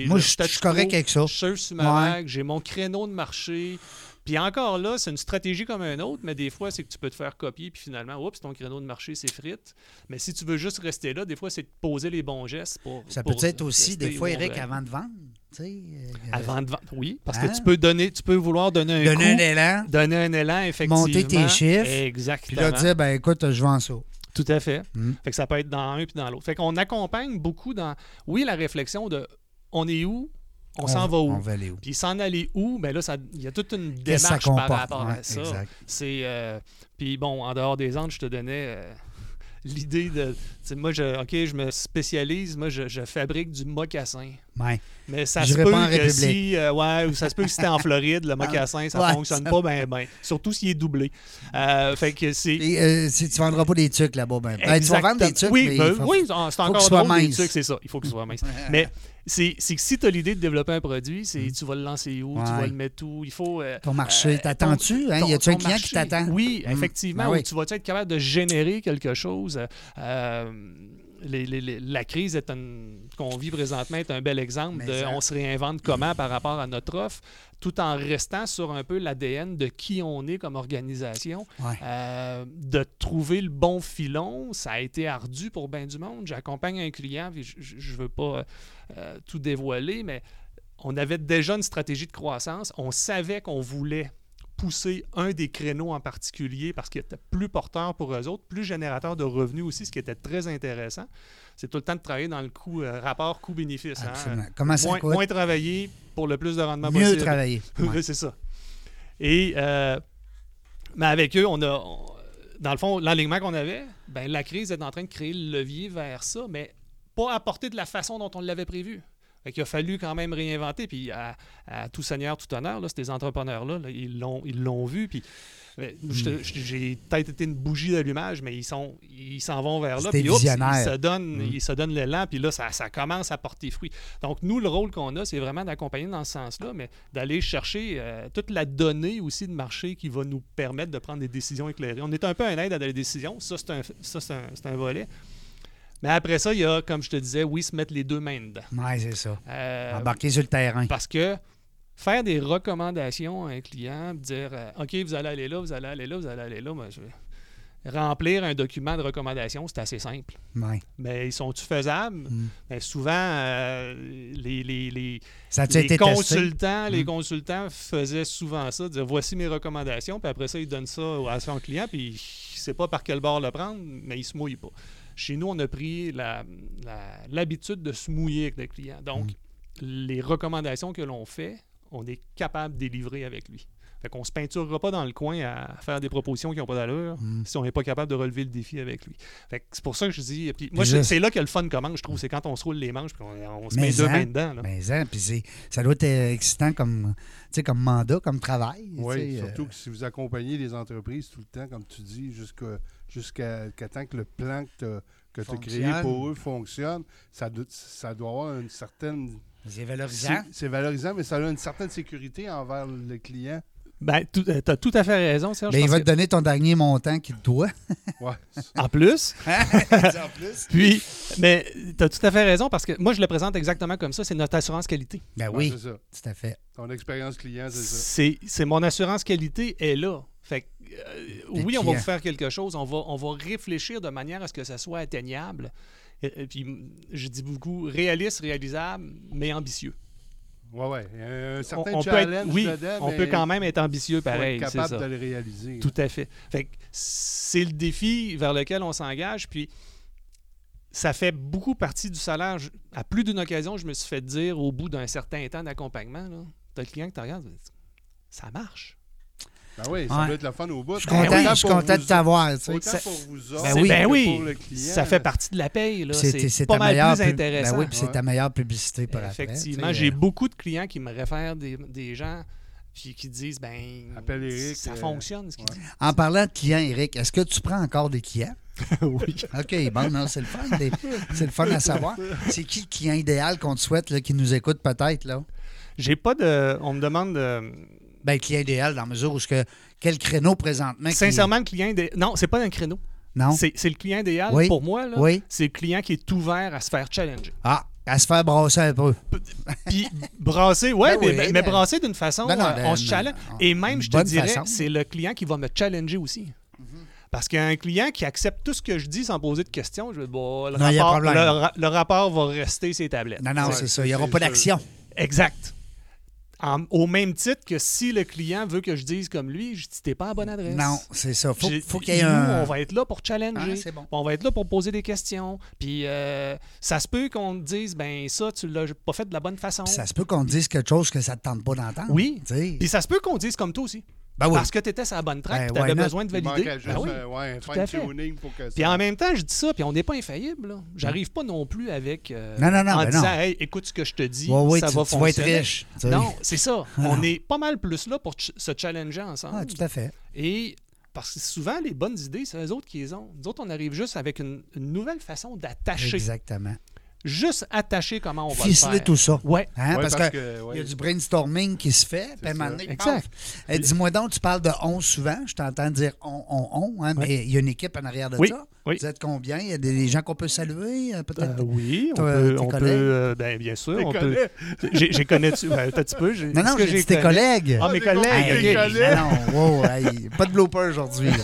A: Moi, je suis correct avec ça.
C: Je surfe sur ma j'ai mon créneau de marché. Puis encore là, c'est une stratégie comme un autre, mais des fois, c'est que tu peux te faire copier, puis finalement, oups, ton créneau de marché, c'est frite. Mais si tu veux juste rester là, des fois, c'est de poser les bons gestes pour.
A: Ça peut être aussi, des fois, Eric, avant de vendre. tu sais, euh,
C: Avant de vendre, oui, parce
A: Hein?
C: que tu peux donner, tu peux vouloir donner un
A: donner un élan,
C: donner un élan, effectivement.
A: Monter tes chiffres, puis
C: Exactement.
A: là, dire, ben écoute, je vends ça.
C: Tout à fait.
A: Mm.
C: Fait que ça peut être dans un puis dans l'autre. Fait qu'on accompagne beaucoup dans, oui, la réflexion de on est où, on, s'en va où?
A: On va aller où?
C: Puis s'en aller où, ben là, ça- il y a toute une
A: que
C: démarche par rapport
A: Ouais,
C: à ça. C'est euh, puis bon, en dehors des Andes, je te donnais euh, l'idée de, tu sais, moi, je, ok, je me spécialise, moi, je, je fabrique du mocassin.
A: Ouais.
C: Mais ça se peut que si, euh, ouais, ou ça se peut que si t'es en Floride, le mocassin, ça
A: Ouais,
C: fonctionne
A: ça-
C: pas bien, bien. Surtout s'il est doublé. Euh, fait que c'est.
A: Euh, si tu vendras pas des trucs là-bas, ben, ben, tu vas vendre des trucs,
C: oui,
A: mais
C: ben,
A: faut-
C: oui, c'est encore drôle, des trucs, c'est ça. Il faut qu'il soit mince. Mais c'est que si tu as l'idée de développer un produit, c'est tu vas le lancer où, tu
A: Mm.
C: Vas le mettre où. Il faut. euh,
A: ton marché,
C: euh,
A: t'attends-tu? Hein? Y a-tu un client qui t'attend?
C: Oui,
A: Mm.
C: effectivement.
A: Ben
C: tu vas être capable de générer quelque chose? Euh, les- les- les- la crise qu'on vit présentement est un bel exemple
A: Mais
C: de
A: ça-
C: on se réinvente comment par rapport à notre offre, tout en restant sur un peu l'ADN de qui on est comme organisation.
A: Ouais.
C: Euh, de trouver le bon filon, ça a été ardu pour bien du monde. J'accompagne un client, puis je ne veux pas euh, tout dévoiler, mais on avait déjà une stratégie de croissance. On savait qu'on voulait pousser un des créneaux en particulier parce qu'il était plus porteur pour eux autres, plus générateur de revenus aussi, ce qui était très intéressant. C'est tout le temps de travailler dans le coût, euh, rapport coût-bénéfice. hein.
A: Comment ça
C: Moins,
A: coûte?
C: moins travailler pour le plus de rendement
A: Mieux
C: possible.
A: travailler.
C: Oui, c'est ça. Et euh, mais avec eux, on a, on- dans le fond, l'alignement qu'on avait, ben, la crise est en train de créer le levier vers ça, mais pas apporté de la façon dont on l'avait prévu. Fait qu'il a fallu quand même réinventer. Puis à, à tout seigneur, tout honneur, là, ces entrepreneurs-là, là, ils l'ont ils l'ont vu. Puis je- j'ai peut-être été une bougie d'allumage, mais ils sont ils s'en vont vers là.
A: C'était
C: Puis oups, ils se donnent,
A: Mm.
C: ils se donnent l'élan. Puis là, ça, ça commence à porter fruit. Donc nous, le rôle qu'on a, c'est vraiment d'accompagner dans ce sens-là, mais d'aller chercher euh, toute la donnée aussi de marché qui va nous permettre de prendre des décisions éclairées. On est un peu un aide à la décision. Ça, c'est un, ça, c'est un, c'est un volet. Mais après ça, il y a, comme je te disais, oui, se mettre les deux mains dedans.
A: Ouais, c'est ça.
C: Euh,
A: Embarquer sur le terrain.
C: parce que faire des recommandations à un client, dire euh, OK, vous allez aller là, vous allez aller là, vous allez aller là, moi, je remplir un document de recommandation, c'est assez simple.
A: Ouais.
C: Mais ils sont-ils faisables?
A: Mm.
C: Ben, souvent, euh, les, les- les-
A: Ça
C: les consultants, les
A: Mm.
C: consultants faisaient souvent ça, dire voici mes recommandations, puis après ça, ils donnent ça à son client, puis il ne sait pas par quel bord le prendre, mais il se mouille pas. Chez nous, on a pris l'habitude de se mouiller avec le client. Donc,
A: Mm.
C: les recommandations que l'on fait, on est capable de délivrer avec lui. Fait qu'on se peinturera pas dans le coin à faire des propositions qui n'ont pas d'allure
A: Mm.
C: si on n'est pas capable de relever le défi avec lui. Fait que c'est pour ça que je dis. Puis moi, c'est
A: je-
C: c'est là que le fun commence, je trouve. C'est quand on se roule les manches puis on, on se
A: Mais
C: met deux
A: hein,
C: mains dedans. là.
A: Mais hein, puis c'est- ça doit être euh, excitant comme, tu sais, comme mandat, comme travail.
B: Oui, surtout
A: euh,
B: que si vous accompagnez les entreprises tout le temps, comme tu dis, jusqu'à jusqu'à qu'à temps que le plan que tu as créé pour eux fonctionne, ça doit, ça doit avoir une certaine...
A: c'est valorisant.
B: C'est c'est valorisant, mais ça a une certaine sécurité envers le client.
C: Ben, tu as tout à fait raison, Serge.
A: Ben, il va
C: que-
A: te donner ton dernier montant qu'il te doit.
B: Ouais.
C: En plus,
A: en plus.
C: puis, mais tu as tout à fait raison parce que moi, je le présente exactement comme ça. C'est notre assurance qualité.
A: Ben
B: Ouais,
A: oui,
B: c'est ça.
A: tout à fait.
B: Ton expérience client, c'est ça.
C: C'est c'est mon assurance qualité est là. Fait que, euh, oui, on va
A: clients.
C: vous faire quelque chose. On va, on va réfléchir de manière à ce que ça soit atteignable. Et, et puis, je dis beaucoup réaliste, réalisable, mais ambitieux.
B: Ouais, ouais. Un
C: On, peut être, oui,
B: dedans,
C: on peut quand même être ambitieux
B: être
C: pareil. C'est
B: capable
C: ça.
B: de le réaliser.
C: Tout à fait. Fait que c'est le défi vers lequel on s'engage. Puis ça fait beaucoup partie du salaire. Je- à plus d'une occasion, je me suis fait dire au bout d'un certain temps d'accompagnement, tu as le client qui te regarde, ça marche.
B: Ben oui, ça
A: Ouais.
B: doit être le fun au bout.
A: Je suis
C: Ben
A: content,
C: oui,
A: je suis
B: pour
A: content
B: vous-
A: de t'avoir. tu sais.
B: Autant
C: Ça-
B: pour vous autres
A: Ben oui.
C: ben oui,
B: pour le client.
C: ça fait partie de la paye. là.
A: C'est-
C: pas
A: ta
C: mal
A: meilleure
C: plus
A: pub-
C: intéressant.
A: Ben oui, puis c'est
B: Ouais.
A: ta meilleure publicité par après.
C: Effectivement, j'ai
A: euh,
C: beaucoup de clients qui me réfèrent des, des gens puis qui disent ben
B: Appelle Eric,
C: ça
B: euh,
C: fonctionne ce.
A: En parlant de clients, Eric, est-ce que tu prends encore des clients?
C: oui.
A: OK, bon, non, c'est le fun. des- C'est le fun à savoir. C'est qui le client idéal qu'on te souhaite, là, qui nous écoute peut-être, là?
C: J'ai pas de on me demande de
A: Ben, client idéal, dans la mesure où ce que, quel créneau présentement? qui-
C: sincèrement le client idé- non, c'est pas un créneau.
A: Non?
C: C'est c'est le client idéal
A: Oui.
C: pour moi là.
A: Oui.
C: C'est le client qui est ouvert à se faire challenger.
A: Ah, à se faire brasser un peu.
C: Puis brasser, ouais,
A: Ben
C: mais,
A: oui,
C: mais-
A: ben-
C: mais brasser d'une façon,
A: Ben non,
C: euh,
A: ben,
C: on se challenge.
A: ben,
C: Et même, je te dirais,
A: façon.
C: c'est le client qui va me challenger aussi. Parce qu'un client qui accepte tout ce que je dis sans poser de questions, je vais bon, le,
A: Non,
C: rapport, le, le rapport va rester ses tablettes.
A: Non, non,
B: Ouais,
A: c'est ça.
B: c'est-
A: Il n'y aura
B: c'est
A: pas d'action.
C: Exact. En- au même titre que si le client veut que je dise comme lui, je dis t'es pas à bonne adresse.
A: Non, c'est ça. Faut, faut qu'il y ait
C: nous,
A: un.
C: on va être là pour challenger.
A: Ah, bon.
C: On va être là pour poser des questions. Puis euh, ça se peut qu'on te dise ben ça tu l'as pas fait de la bonne façon.
A: Puis Ça se peut qu'on te dise quelque chose que ça ne te tente pas d'entendre.
C: Oui.
A: Tu sais.
C: Puis ça se peut qu'on dise comme toi aussi.
A: Ben oui.
C: Parce que tu étais sur la bonne track,
A: Ben,
C: tu avais besoin de valider.
B: manquait juste
C: Ben oui.
B: un, ouais, un
C: Tout à fait.
B: fine-tuning pour que ça...
C: Puis en même temps, je dis ça, puis on n'est pas infaillible. J'arrive pas non plus avec. euh,
A: Non, non, non,
C: En
A: ben
C: disant,
A: non.
C: hey, écoute ce que je te dis,
A: Ouais, ouais,
C: ça
A: tu,
C: va
A: tu vas être
C: fonctionner.
A: riche.
C: Non, c'est ça.
A: Ah,
C: on
A: non.
C: est pas mal plus là pour ch- se challenger ensemble.
A: Ah, tout à fait.
C: Et parce que souvent, les bonnes idées, c'est eux autres qui les ont. Nous autres, on arrive juste avec une, une nouvelle façon d'attacher.
A: Exactement.
C: Juste attacher comment on va le
A: Ficeler
C: faire.
A: tout ça.
C: Ouais.
A: Hein,
B: Ouais,
A: parce,
B: parce
A: que,
B: que, ouais.
A: il y a du brainstorming qui se fait.
C: Exact.
A: Eh, Dis-moi donc, tu parles de on souvent. Je t'entends dire on, on, on. hein,
C: Ouais.
A: Mais il y a une équipe en arrière de
C: Oui,
A: ça.
C: oui.
A: Vous êtes combien? Il y a des, des gens qu'on peut saluer, euh, peut-être?
C: Euh, oui, on
A: Toi,
C: peut. On euh, ben, bien sûr, on peut. J'ai connu. Ben, un petit peu.
A: non, non, j'ai dit tes collègues.
C: Ah, mes
B: Ah,
C: collègues.
A: Hey, non, non, wow, hey, pas de blooper aujourd'hui.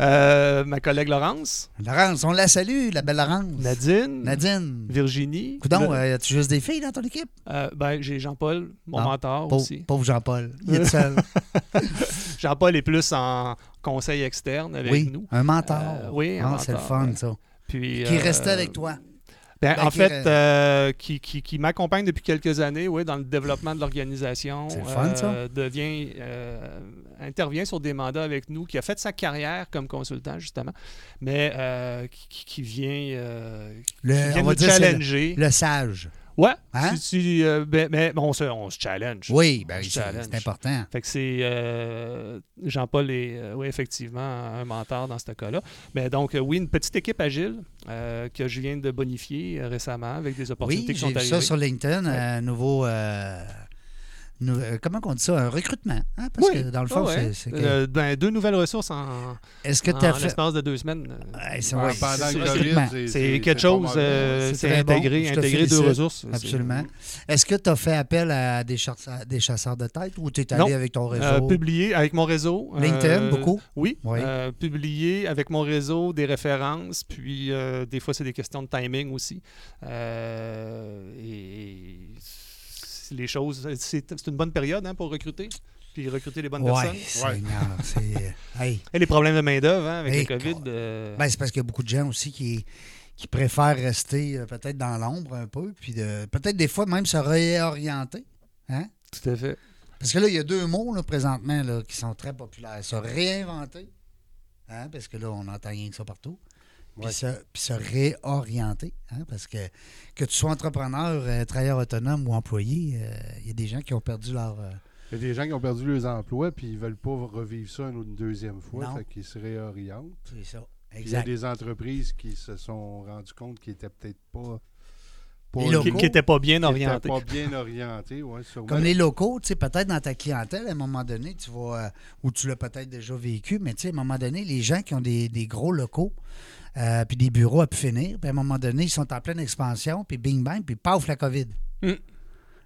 C: Euh, ma collègue Laurence,
A: Laurence, on la salue, la belle Laurence.
C: Nadine,
A: Nadine.
C: Virginie.
A: Coudon,
C: Le-
A: euh, as-tu juste des filles dans ton équipe?
C: euh, ben, j'ai Jean-Paul, mon
A: Ah,
C: mentor
A: Pauvre,
C: aussi.
A: pauvre Jean-Paul. Il est seul.
C: Jean-Paul est plus en conseil externe avec
A: oui,
C: nous.
A: un mentor.
C: Euh, oui, un
A: Ah, c'est le
C: mentor,
A: fun, ça.
C: Puis,
A: Qui
C: euh,
A: restait avec toi.
C: Ben,
A: Ben,
C: en fait, euh, qui, qui, qui m'accompagne depuis quelques années, oui, dans le développement de l'organisation.
A: C'est le fun, ça.
C: Euh, devient, euh, intervient sur des mandats avec nous, qui a fait sa carrière comme consultant, justement, mais qui, vient,
A: Le,
C: qui vient
A: on va
C: nous
A: dire c'est le,
C: challenger.
A: le sage.
C: Ouais,
A: Hein?
C: si tu, euh, ben, mais bon, on se, on se challenge.
A: Oui, ben, c'est
C: challenge.
A: c'est important.
C: Fait que c'est euh, Jean-Paul est euh, oui, effectivement un mentor dans ce cas-là. Mais donc, oui, une petite équipe agile que je viens de bonifier récemment avec des opportunités
A: Oui,
C: qui sont arrivées.
A: ça sur LinkedIn,
C: Ouais.
A: un nouveau... euh, euh, comment on dit ça? Un recrutement. hein? Parce
C: Oui.
A: que dans le fond,
C: Ah ouais.
A: c'est- que-
C: Euh, ben, deux nouvelles ressources en,
A: Est-ce que
C: en
A: fait...
C: l'espace de deux semaines.
A: Ouais, c'est
B: Ouais,
A: ouais,
B: pendant
A: c'est
B: le
A: le
B: COVID,
A: recrutement.
C: C'est quelque chose, euh,
A: C'est
C: c'est
A: très bon.
C: intégré, intégrer deux ressources. c'est-
A: Absolument. Est-ce que tu as fait appel à des chasseurs, des chasseurs de tête ou tu es allé
C: Non.
A: avec ton réseau?
C: Euh, publié avec mon réseau.
A: LinkedIn,
C: euh,
A: beaucoup?
C: Oui.
A: Oui.
C: Euh, publié avec mon réseau, des références, puis euh, des fois, c'est des questions de timing aussi. Euh, et les choses, c'est c'est une bonne période hein, pour recruter, puis recruter les bonnes
A: Ouais,
C: personnes.
A: Seigneur, c'est... Hey.
C: Et les problèmes de main-d'œuvre hein, avec
A: Hey,
C: le COVID. euh,
A: Ben, c'est parce qu'il y a beaucoup de gens aussi qui, qui préfèrent rester euh, peut-être dans l'ombre un peu, puis de, peut-être des fois même se réorienter. Hein?
C: Tout à fait.
A: Parce que là, il y a deux mots là, présentement là, qui sont très populaires. Se réinventer, hein, parce que là, on entend rien que ça partout. Puis,
B: Ouais.
A: se, puis se réorienter, hein, parce que que tu sois entrepreneur, euh, travailleur autonome ou employé, euh, il y a des gens qui ont perdu leur... euh,
B: Il y a des gens qui ont perdu leurs emplois puis ils veulent pas revivre ça une, une deuxième fois,
A: Non.
B: fait qu'ils se réorientent.
A: c'est ça.
B: Puis Il y a
A: Exact.
B: des entreprises qui se sont rendues compte qu'ils étaient peut-être pas,
A: Les
C: Qui
A: locaux.
C: n'était pas bien
B: qui étaient
C: orienté.
B: pas bien orientés, ouais.
A: Comme les locaux, tu sais, peut-être dans ta clientèle, à un moment donné, tu vas, euh, ou tu l'as peut-être déjà vécu, mais tu sais, à un moment donné, les gens qui ont des, des gros locaux, euh, puis des bureaux à pu finir, puis à un moment donné, ils sont en pleine expansion, puis bing bang, puis paf, la COVID.
C: Mm.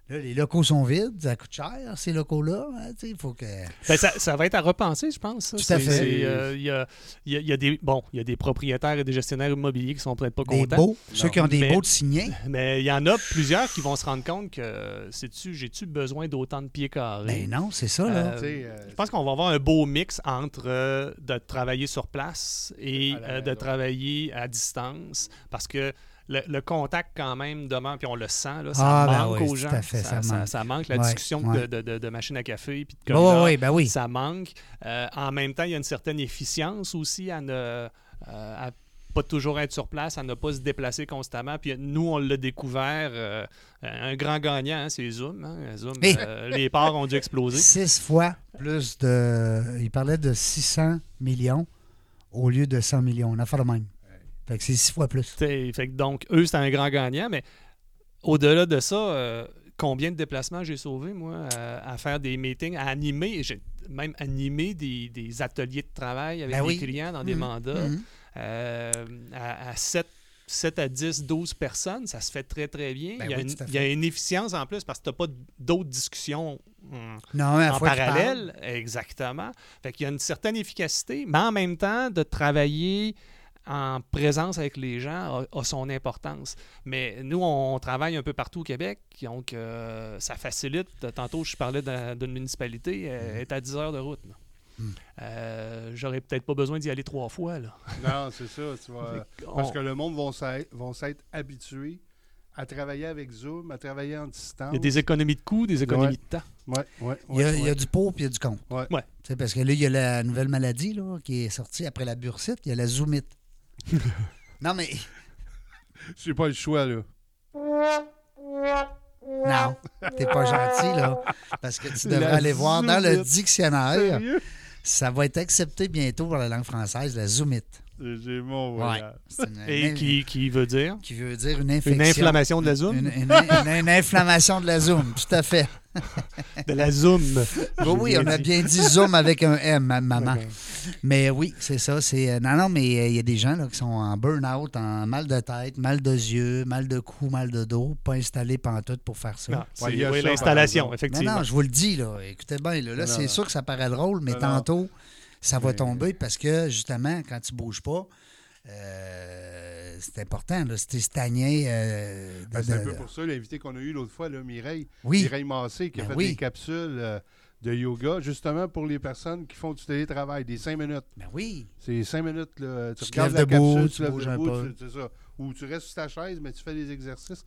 A: Là, les locaux sont vides, ça coûte cher, ces locaux-là. hein, il faut que.
C: Ben, ça, ça va être à repenser, je pense. ça.
A: Tout à
C: C'est-
A: fait.
C: c'est, euh, Il y, a, il y a- il y a des, bon, il y a des propriétaires et des gestionnaires immobiliers qui sont peut-être pas
A: Des
C: contents.
A: beaux, ceux qui ont des
C: Mais-
A: beaux de signer,
C: Mais il y en a plusieurs qui vont se rendre compte que sais-tu, j'ai-tu besoin d'autant de pieds carrés?
A: ben non, c'est ça, là.
C: Euh,
B: euh,
C: Je pense qu'on va avoir un beau mix entre euh, de travailler sur place et euh, de travailler à distance parce que le, le contact quand même demeure, puis on le sent, là, ça
A: Ah, ben
C: manque
A: oui,
C: aux gens.
A: fait, ça manque.
C: ça manque. La
A: Ouais,
C: discussion
A: ouais.
C: De, de, de machine à café puis de
A: Oui,
C: corridor,
A: oui, ben oui.
C: ça manque. Euh, en même temps, il y a une certaine efficience aussi à ne euh, à pas toujours être sur place, à ne pas se déplacer constamment. Puis nous, on l'a découvert, euh, un grand gagnant, hein, c'est Zoom. hein. Zoom euh, les parts ont dû exploser.
A: Six fois plus de. Il parlait de 600 millions au lieu de 100 millions. On a fait le même. Fait que c'est six fois plus.
C: T'sais, fait que donc, eux, c'est un grand gagnant, mais au-delà de ça, euh, combien de déplacements j'ai sauvé, moi, à, à faire des meetings, à animer, j'ai même animé des, des ateliers de travail avec
A: Ben
C: des
A: oui.
C: clients dans des
A: Mhm.
C: mandats.
A: Mhm.
C: Euh, à, à 7, 7 à 10, 12 personnes, ça se fait très, très bien.
A: Ben
C: il, y a
A: oui,
C: une,
A: tout à
C: il y a
A: fait.
C: une efficience en plus parce que tu n'as pas d'autres discussions hum,
A: Non,
C: en parallèle. Exactement. Fait qu'il y a une certaine efficacité, mais en même temps, de travailler en présence avec les gens a, a son importance. Mais nous, on travaille un peu partout au Québec, donc euh, ça facilite. Tantôt, je parlais d'un- d'une municipalité, elle est à 10 heures de route. là.
A: Mm.
C: Euh, J'aurais peut-être pas besoin d'y aller trois fois. Là.
B: non, c'est ça. Tu vas,
C: On-
B: parce que le monde vont s'être- habitués à travailler avec Zoom, à travailler en distance.
C: Il y a des économies de coûts, des économies de temps.
B: Ouais, ouais,
A: Il y, a,
B: ouais,
A: il y a
B: ouais.
A: du pour puis il y a du contre.
B: Ouais.
C: Ouais.
A: Tu sais, Parce que là, il y a la nouvelle maladie là, qui est sortie après la bursite. Il y a la zoomite. non, mais.
B: J'ai pas le choix, là.
A: Non, t'es pas gentil, là. Parce que tu devrais
B: La
A: aller voir dans le dictionnaire.
B: Sérieux?
A: Ça va être accepté bientôt pour la langue française, la zoomite.
B: J'ai mon
A: Ouais. une-
C: Et
A: une-
C: qui, qui veut dire?
A: Qui veut dire une infection.
C: une inflammation de la zoom?
A: Une, une- une- une inflammation de la zoom, tout à fait.
C: De la zoom.
A: Oui, oui, on a bien dit zoom avec un M, ma- maman. Mais oui, c'est ça. C'est euh, non, non, mais euh, il y a des gens là, qui sont en burn-out, en mal de tête, mal de yeux, mal de cou, mal de dos, pas installés pantoute pour faire ça.
C: Non, c'est
B: Ouais, il y a
C: oui, l'installation,
B: exemple.
A: Non,
C: effectivement.
A: non, je vous le dis, là. Écoutez bien, là, là c'est sûr que ça paraît drôle, mais
B: Non, non.
A: Ça va tomber parce que, justement, quand tu bouges pas, euh, c'est important. T'es stagné. euh,
B: Ben, c'est un peu pour ça l'invité qu'on a eu l'autre fois, là, Mireille.
A: Oui.
B: Mireille Massé, qui a
A: Ben
B: fait
A: oui.
B: des capsules euh, de yoga, justement pour les personnes qui font du télétravail, des cinq minutes.
A: Ben oui.
B: C'est cinq minutes, là. Tu, regardes la
A: debout,
B: capsule,
A: tu
B: tu lèves debout, c'est ça. Ou tu restes sur ta chaise, mais tu fais des exercices.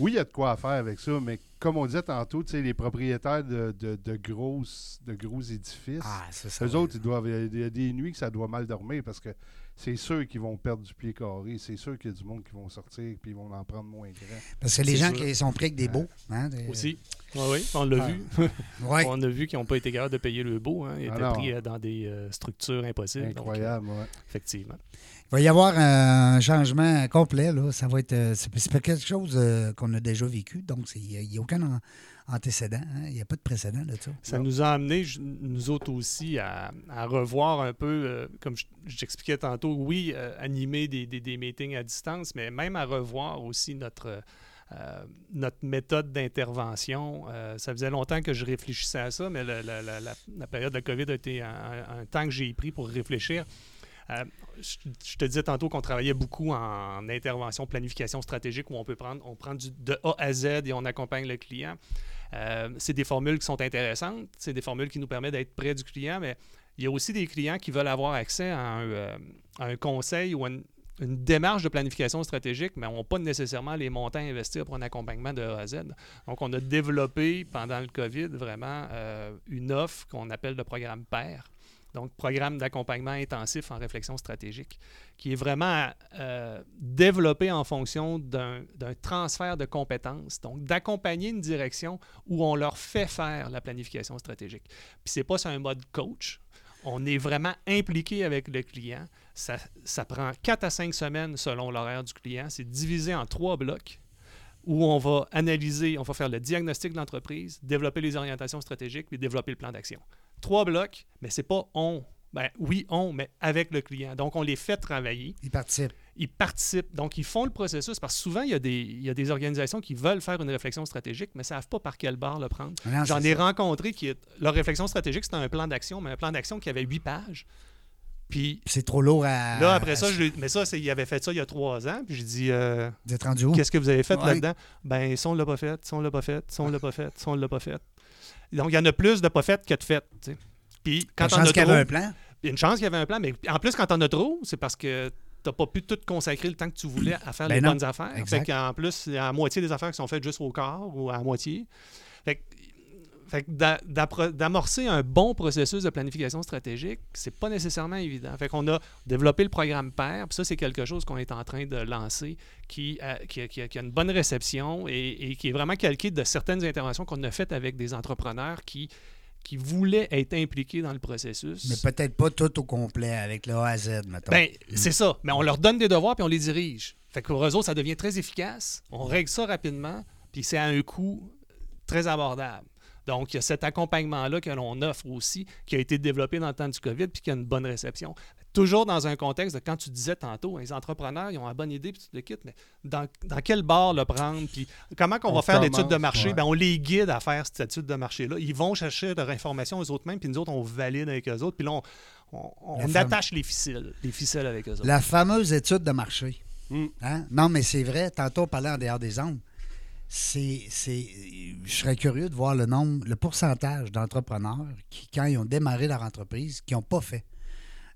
B: Oui, il y a de quoi faire avec ça, mais comme on disait tantôt, tu sais, les propriétaires de, de, de grosses, de gros édifices,
A: Ah, ça.
B: eux autres, ils doivent, il y a des nuits que ça doit mal dormir parce que c'est sûr qu'ils vont perdre du pied carré. C'est sûr qu'il y a du monde qui vont sortir puis ils vont en prendre moins grand.
A: Parce que les gens
C: sûr.
A: qui sont pris avec des beaux. Hein, des-
C: Aussi. Oui, oui, on l'a
B: Ah.
C: vu.
A: Ouais.
C: On a vu qu'ils n'ont pas été capables de payer le beau. Hein. Ils
B: Ah
C: étaient pris euh, dans des euh, structures impossibles. donc,
B: Incroyable, ouais.
C: effectivement.
A: Il va y avoir un changement complet. Là. Ça va être. euh, C'est pas quelque chose euh, qu'on a déjà vécu. Donc, il n'y a, aucun an- antécédent. hein? Il n'y a pas de précédent de ça.
C: Nous a amené, nous autres aussi, à, revoir un peu, euh, comme je- j'expliquais tantôt, oui, euh, animer des, des- meetings à distance, mais même à revoir aussi notre, euh, notre méthode d'intervention. Euh, ça faisait longtemps que je réfléchissais à ça, mais la, période de COVID a été un, temps que j'ai pris pour réfléchir. Je, te disais tantôt qu'on travaillait beaucoup en intervention, planification stratégique où on peut prendre, on prend de A à Z et on accompagne le client. Euh, c'est des formules qui sont intéressantes, c'est des formules qui nous permettent d'être près du client, mais il y a aussi des clients qui veulent avoir accès à un, euh, conseil ou à une, une démarche de planification stratégique, mais n'ont pas nécessairement les montants à investir pour un accompagnement de A à Z. Donc, on a développé pendant le COVID vraiment euh, une offre qu'on appelle le programme PAIR, donc programme d'accompagnement intensif en réflexion stratégique, qui est vraiment euh, développé en fonction d'un transfert de compétences, donc d'accompagner une direction où on leur fait faire la planification stratégique. Puis c'est pas sur un mode coach, on est vraiment impliqué avec le client. Ça, ça prend 4 à 5 semaines selon l'horaire du client. C'est divisé en trois blocs où on va analyser, on va faire le diagnostic de l'entreprise, développer les orientations stratégiques, puis développer le plan d'action. Trois blocs, mais c'est pas on. Ben, oui, on, mais avec le client. Donc, on les fait travailler.
A: Ils participent.
C: Ils participent. Donc, ils font le processus parce que souvent, il y a des, il y a des organisations qui veulent faire une réflexion stratégique, mais ne savent pas par quelle barre le prendre.
A: Non,
C: J'en ai
A: ça.
C: rencontré qui, leur réflexion stratégique, c'était un plan d'action, mais un plan d'action qui avait huit pages. Puis
A: C'est trop lourd à.
C: là, après ça, je mais ça, c'est- il avait fait ça il y a trois ans. Puis j'ai dit, euh,
A: Vous êtes rendu où?
C: qu'est-ce que vous avez fait
A: Ouais.
C: là-dedans? Ben, ça, on l'a pas fait, ça, on l'a pas fait, ça, on l'a pas fait, ça, on l'a pas fait. Donc, il y en a plus de pas fait que de fait. tu sais. Puis quand a
A: chance qu'il y avait un plan.
C: il y a une chance qu'il y avait un plan, mais en plus, quand on a trop, c'est parce que tu n'as pas pu tout consacrer le temps que tu voulais à faire
A: Ben
C: les
A: non.
C: bonnes affaires.
A: Exact.
C: Fait qu'en plus, il y a la moitié des affaires qui sont faites juste au quart ou à moitié. Fait que, fait d'amorcer un bon processus de planification stratégique, c'est pas nécessairement évident. Fait qu'on a développé le programme PAIR, puis ça, c'est quelque chose qu'on est en train de lancer qui, a- qui a, qui a- qui a une bonne réception et, et qui est vraiment calqué de certaines interventions qu'on a faites avec des entrepreneurs qui, qui voulaient être impliqués dans le processus.
A: Mais peut-être pas tout au complet avec le A à Z, mettons.
C: Ben, c'est ça. Mais on leur donne des devoirs puis on les dirige. Fait que pour eux autres, ça devient très efficace. On règle ça rapidement, puis c'est à un coût très abordable. Donc, il y a cet accompagnement-là que l'on offre aussi, qui a été développé dans le temps du COVID, puis qui a une bonne réception. Toujours dans un contexte de quand tu disais tantôt, les entrepreneurs, ils ont une bonne idée, puis tu te quittes, mais dans, dans quel bar le prendre, puis comment qu'on
B: On
C: va faire l'étude de marché?
B: ouais.
C: Ben, on les guide à faire cette étude de marché-là. Ils vont chercher leur information aux autres mêmes, puis nous autres, on valide avec eux autres, puis là, on, on-
A: La
C: attache les ficelles, les ficelles avec eux autres.
A: La fameuse étude de marché.
B: Mm.
A: Hein? Non, mais c'est vrai. Tantôt, on parlait en dehors des ondes. C'est, c'est, je serais curieux de voir le nombre, le pourcentage d'entrepreneurs qui, quand ils ont démarré leur entreprise, qui n'ont pas fait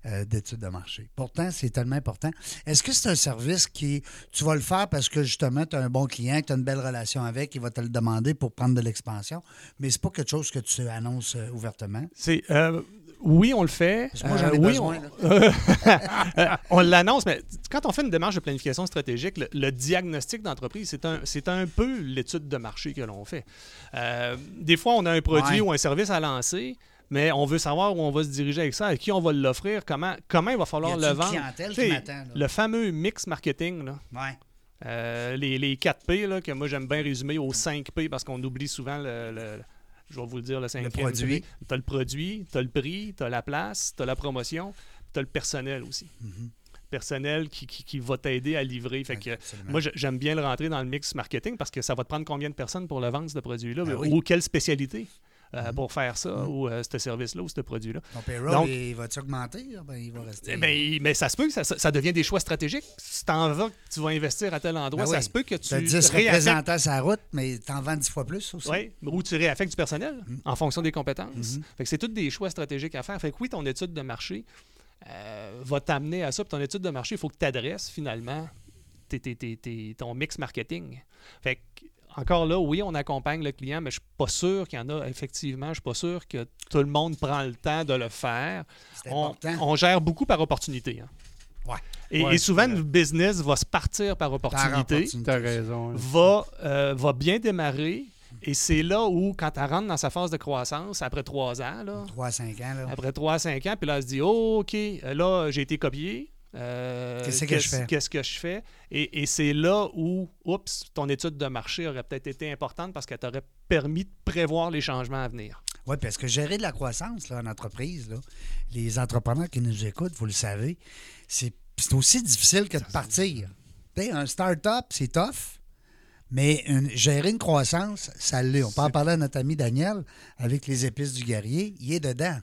A: euh, d'études de marché. Pourtant, c'est tellement important. Est-ce que c'est un service qui, tu vas le faire parce que justement, tu as un bon client, tu as une belle relation avec, il va te le demander pour prendre de l'expansion, mais c'est pas quelque chose que tu annonces euh, ouvertement?
C: C'est euh, oui, on le fait.
A: Moi, j'en
C: Euh, oui,
A: besoin,
C: on, on l'annonce, mais quand on fait une démarche de planification stratégique, le, le diagnostic d'entreprise, c'est un, c'est un peu l'étude de marché que l'on fait. Euh, des fois, on a un produit
A: Ouais.
C: ou un service à lancer, mais on veut savoir où on va se diriger avec ça, à qui on va l'offrir, comment, comment il va falloir le vendre.
A: qui?
C: Le fameux mix marketing, là,
A: Ouais.
C: euh, les, les 4 P, là, que moi j'aime bien résumer aux 5 P parce qu'on oublie souvent le, le- je vais vous le dire, le cinquième.
A: produit.
C: Tu as le produit, tu as le prix, tu as la place, tu as la promotion, tu as le personnel aussi.
A: Mhm.
C: Personnel qui, qui- qui va t'aider à livrer. Fait que,
A: Absolument.
C: moi, j'aime bien le rentrer dans le mix marketing parce que ça va te prendre combien de personnes pour le vendre, ce produit-là,
A: Ben
C: ou quelle spécialité? Euh,
A: Mhm.
C: pour faire ça,
A: Mhm.
C: ou euh, ce service-là, ou ce produit-là.
A: Ton payroll,
C: Donc-
A: il va-tu augmenter? Ah, Ben, il va rester.
C: Ben, mais ça se peut que ça, devient des choix stratégiques. Si tu en vas, que tu vas investir à tel endroit,
A: Ben
C: ça se peut que tu
A: tu as 10
C: réaffectes-
A: représentants sur la route, mais tu en vends 10 fois plus aussi.
C: Oui, ou tu réaffectes du personnel
A: Mhm.
C: en fonction des compétences. Fait que c'est tous des choix stratégiques à faire. Fait que oui, ton étude de marché euh, va t'amener à ça. Puis ton étude de marché, il faut que tu adresses finalement tes- tes- tes- tes- ton mix marketing. Fait que, encore là, oui, on accompagne le client, mais je suis pas sûr qu'il y en a, effectivement, je suis pas sûr que tout le monde prend le temps de le faire.
A: C'est
C: On,
A: important.
C: on gère beaucoup par opportunité. hein.
A: Ouais.
C: Et,
B: Ouais,
C: et souvent, le business va se partir par
A: Par
C: opportunité
A: opportunité.
B: T'as raison. hein.
C: va, euh, va bien démarrer. Et c'est là où, quand elle rentre dans sa phase de croissance, après trois ans, là,
A: 3 à 5 ans. Là.
C: après trois à cinq ans, puis là, elle se dit oh, OK, là, j'ai été copié. Euh,
A: Qu'est-ce que je fais?
C: Qu'est-ce que je fais? Et, et c'est là où, oups, ton étude de marché aurait peut-être été importante parce qu'elle t'aurait permis de prévoir les changements à venir.
A: Oui, parce que gérer de la croissance là, en entreprise, là, les entrepreneurs qui nous écoutent, vous le savez, c'est c'est aussi difficile que de partir. Un start-up, c'est tough, mais une- gérer une croissance, ça l'est. On peut en parler à notre ami Daniel avec les épices du guerrier. Il est dedans.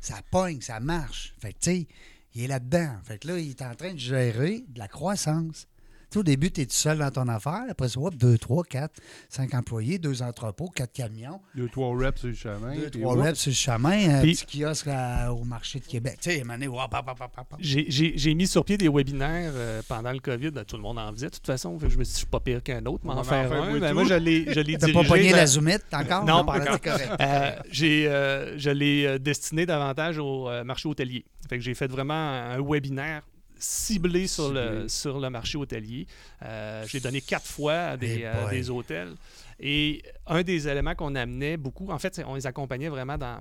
A: Ça pogne, ça marche. Fait que, tu sais, il est là-dedans. Fait que là, il est en train de gérer de la croissance. Sais, au début, tu es tout seul dans ton affaire. Après ça, hop, deux, trois, quatre, cinq employés, deux entrepôts, quatre camions,
B: Deux, trois reps sur le chemin.
A: deux, trois reps sur le chemin, un
C: Puis-
A: petit kiosque au marché de Québec. Tu sais.
C: J'ai- mis sur pied des webinaires euh, pendant le COVID. Ben, tout le monde en faisait, de toute façon. Je me suis dit, je suis pas pire qu'un autre, mais en faire un.
B: moi
C: Ben, moi, je l'ai l'ai
A: T'as
C: dirigé.
A: pas pogné la zoomite encore?
C: Non, pas
A: là,
C: encore.
A: c'est correct.
C: Euh, j'ai, euh, je l'ai euh, destiné davantage au euh, marché hôtelier. Fait que j'ai fait vraiment un webinaire ciblé sur le, sur le marché hôtelier. Euh, je l'ai donné quatre fois à des,
A: Eh
C: à des hôtels. Et un des éléments qu'on amenait beaucoup, en fait, on les accompagnait vraiment dans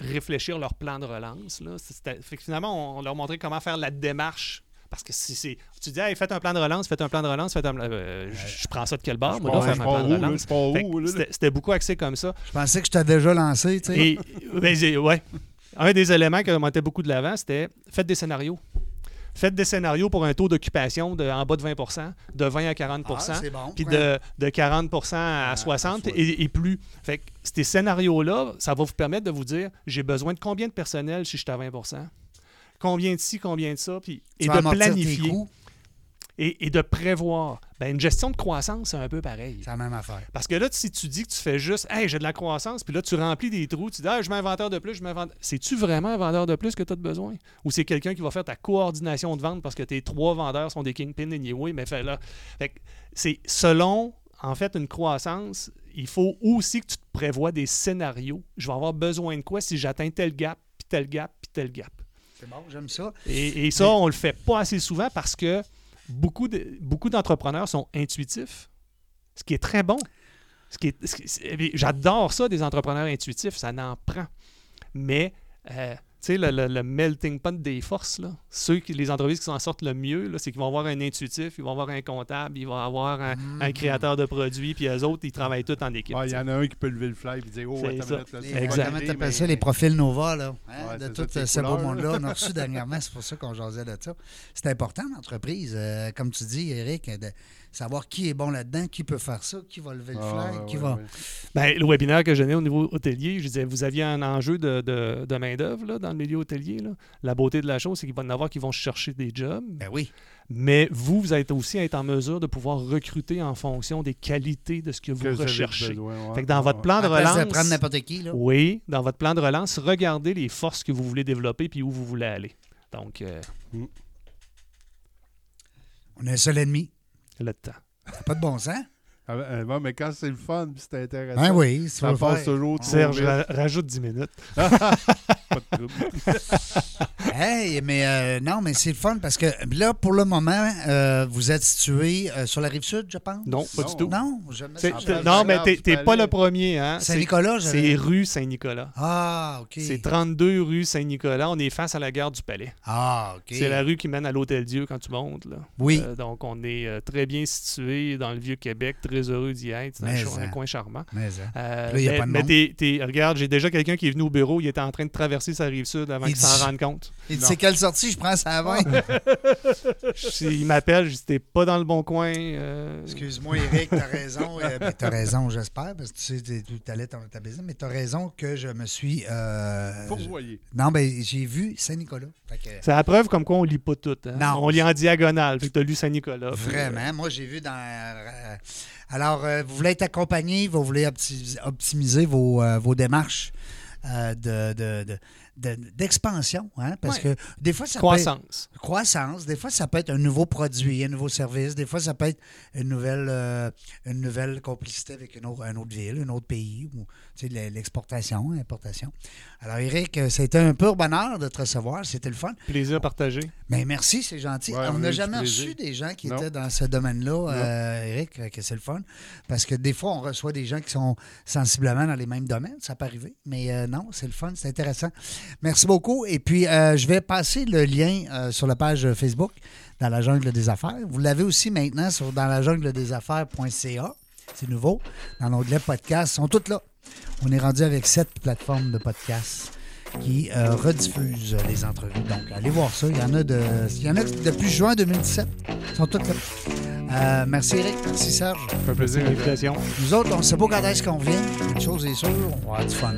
C: réfléchir leur plan de relance. Là. Fait que finalement, on, on leur montrait comment faire la démarche. Parce que si c'est. Tu dis, hey, faites un plan de relance, faites un plan de relance, faites un. plan- euh, je, je prends ça de quel bord,
B: Je
C: moi, faire un plan
B: où,
C: de relance. Que? C'était beaucoup axé comme ça.
A: Je pensais que je t'ai déjà lancé, tu sais.
C: Et ben, ouais. un des éléments qui remontait beaucoup de l'avant, c'était faites des scénarios. Faites des scénarios pour un taux d'occupation de en bas de 20% de 20 à 40
A: Ah, bon.
C: puis de, de 40 à
B: À-
C: 60
B: à
C: et, et plus. Fait que ces scénarios-là, ça va vous permettre de vous dire j'ai besoin de combien de personnel si je suis à 20% Combien de ci, combien de ça, puis, et de
A: tes
C: planifier.
A: coûts,
C: et, et de prévoir. Ben, une gestion de croissance, c'est un peu pareil.
A: C'est la même affaire.
C: Parce que là, si tu dis que tu fais juste, hey, j'ai de la croissance, puis là, tu remplis des trous, tu dis, ah, je mets un vendeur de plus, je mets un vendeur. C'est-tu vraiment un vendeur de plus que tu as besoin? Ou c'est quelqu'un qui va faire ta coordination de vente parce que tes trois vendeurs sont des kingpins anyway, mais fait là. Fait que c'est selon, en fait, une croissance, il faut aussi que tu te prévois des scénarios. Je vais avoir besoin de quoi si j'atteins tel gap, puis tel gap, puis tel gap?
A: C'est bon, j'aime ça.
C: Et, et ça, on le fait pas assez souvent parce que beaucoup, de- beaucoup d'entrepreneurs sont intuitifs, ce qui est très bon. Ce qui est- c'est- J'adore ça, des entrepreneurs intuitifs, ça n'en prend. Mais, euh, sais, le, le- le melting pot des forces, là, ceux qui, les entreprises qui s'en sortent le mieux, là, c'est qu'ils vont avoir un intuitif, ils vont avoir un comptable, ils vont avoir un,
A: Mm.
C: un créateur de produits, puis eux autres, ils travaillent tous en équipe.
B: Il
C: tu
B: y en a un qui peut lever le fly et dire Oh, attends minute, là,
A: Les,
C: Exact.
A: Comment t'appelles ça, les profils Nova, là. hein,
B: Ouais,
A: de tout
B: ça,
A: ce beau monde-là. On a reçu dernièrement, c'est pour ça qu'on jasait de ça. C'est important, l'entreprise, euh, comme tu dis, Eric, de savoir qui est bon là-dedans, qui peut faire ça, qui va lever le
B: Ah,
A: flag,
B: ouais,
A: qui
B: ouais,
A: va.
B: ouais.
C: Ben, le webinaire que je donnais au niveau hôtelier, je disais, vous aviez un enjeu de, de- de main-d'œuvre là, dans le milieu hôtelier. là. La beauté de la chose, c'est qu'il va y en avoir qui vont chercher des jobs,
A: Ben oui.
C: mais vous, vous êtes aussi à être en mesure de pouvoir recruter en fonction des qualités de ce que vous
B: Que vous avez
C: recherchez.
B: besoin, ouais.
C: Fait que dans
B: Ouais,
C: votre
B: ouais.
C: plan de relance,
A: prendre n'importe qui, là.
C: oui, dans votre plan de relance, regardez les forces que vous voulez développer puis où vous voulez aller. Donc, euh,
A: On a un seul ennemi.
C: le temps.
A: Pas de bon sens.
B: Ah, ben, euh, bon, mais quand c'est le fun puis c'est intéressant,
A: Ben oui,
B: ça
A: va
B: passe toujours
C: Serge, ra- rajoute 10 minutes.
B: Pas de trouble.
A: Hey, mais euh, non, mais c'est le fun parce que là, pour le moment, euh, vous êtes situé euh, sur la rive sud, je pense?
C: Non, pas
B: Non.
C: du tout.
A: Non,
C: non, mais t'es pas le premier. Hein? C'est-
A: Saint-Nicolas,
C: C'est rue Saint-Nicolas.
A: Ah, OK.
C: C'est 32 rue Saint-Nicolas. On est face à la gare du Palais.
A: Ah, OK.
C: C'est la rue qui mène à l'Hôtel Dieu quand tu montes. Là.
A: Oui.
C: Euh, donc, on est euh, très bien situé dans le Vieux-Québec. Très heureux d'y être. C'est un,
A: Mais hein.
C: coin charmant.
A: Mais, hein.
C: Euh,
A: Là, y a
C: mais
A: pas de
C: mais regarde, j'ai déjà quelqu'un qui est venu au bureau. Il était en train de traverser sa rive sud avant
A: Il
C: qu'il s'en rende compte.
A: Il dit, c'est quelle sortie? Je prends ça à 20.
C: Si- il m'appelle, je dis T'es pas dans le bon coin. euh,
A: Excuse-moi, Eric, t'as raison. Euh, ben, t'as raison, j'espère, parce que tu sais t'es- où t'allais ton établissement, mais t'as raison que je me suis... euh,
B: Fourvoyé.
A: Non, ben j'ai vu Saint-Nicolas. Que,
C: C'est la preuve comme quoi on lit pas tout. hein.
A: Non.
C: On lit en diagonale. Fait que t'as lu Saint-Nicolas. puis,
A: Vraiment. Moi, j'ai vu dans. Alors, euh, vous voulez être accompagné, vous voulez opti- optimiser vos, euh, démarches euh, de- de- d'expansion, hein, parce
C: Ouais.
A: que des fois, ça
C: euh,
A: peut être-
C: Croissance.
A: croissance. Des fois, ça peut être un nouveau produit, un nouveau service. Des fois, ça peut être une nouvelle, euh, une nouvelle complicité avec une autre, une autre ville, un autre pays, ou tu sais, l'e- l'exportation, l'importation. Alors, Eric, euh, c'était un pur bonheur de te recevoir. C'était le fun.
C: Plaisir partagé.
A: Mais merci, c'est gentil.
B: Ouais,
A: on n'a jamais
B: plaisir.
A: reçu des gens qui
B: Non.
A: étaient dans ce domaine-là, euh, Eric, fait que c'est le fun. Parce que des fois, on reçoit des gens qui sont sensiblement dans les mêmes domaines. Ça peut arriver. Mais euh, non, c'est le fun, c'est intéressant. Merci beaucoup. Et puis, euh, je vais passer le lien euh, sur la page Facebook dans la jungle des affaires. Vous l'avez aussi maintenant sur dans la jungle des affaires.ca. C'est nouveau. Dans l'onglet podcast, ils sont toutes là. On est rendu avec sept plateformes de podcasts qui euh, rediffusent les entrevues. Donc, allez voir ça. Il y en a, de, il y en a depuis juin 2017. Ils sont toutes là. Euh, merci Eric, merci Serge.
B: Ça fait plaisir.
C: Invitation.
A: Nous autres, on ne sait pas quand est-ce qu'on vient. Une chose est sûre, on va avoir du fun.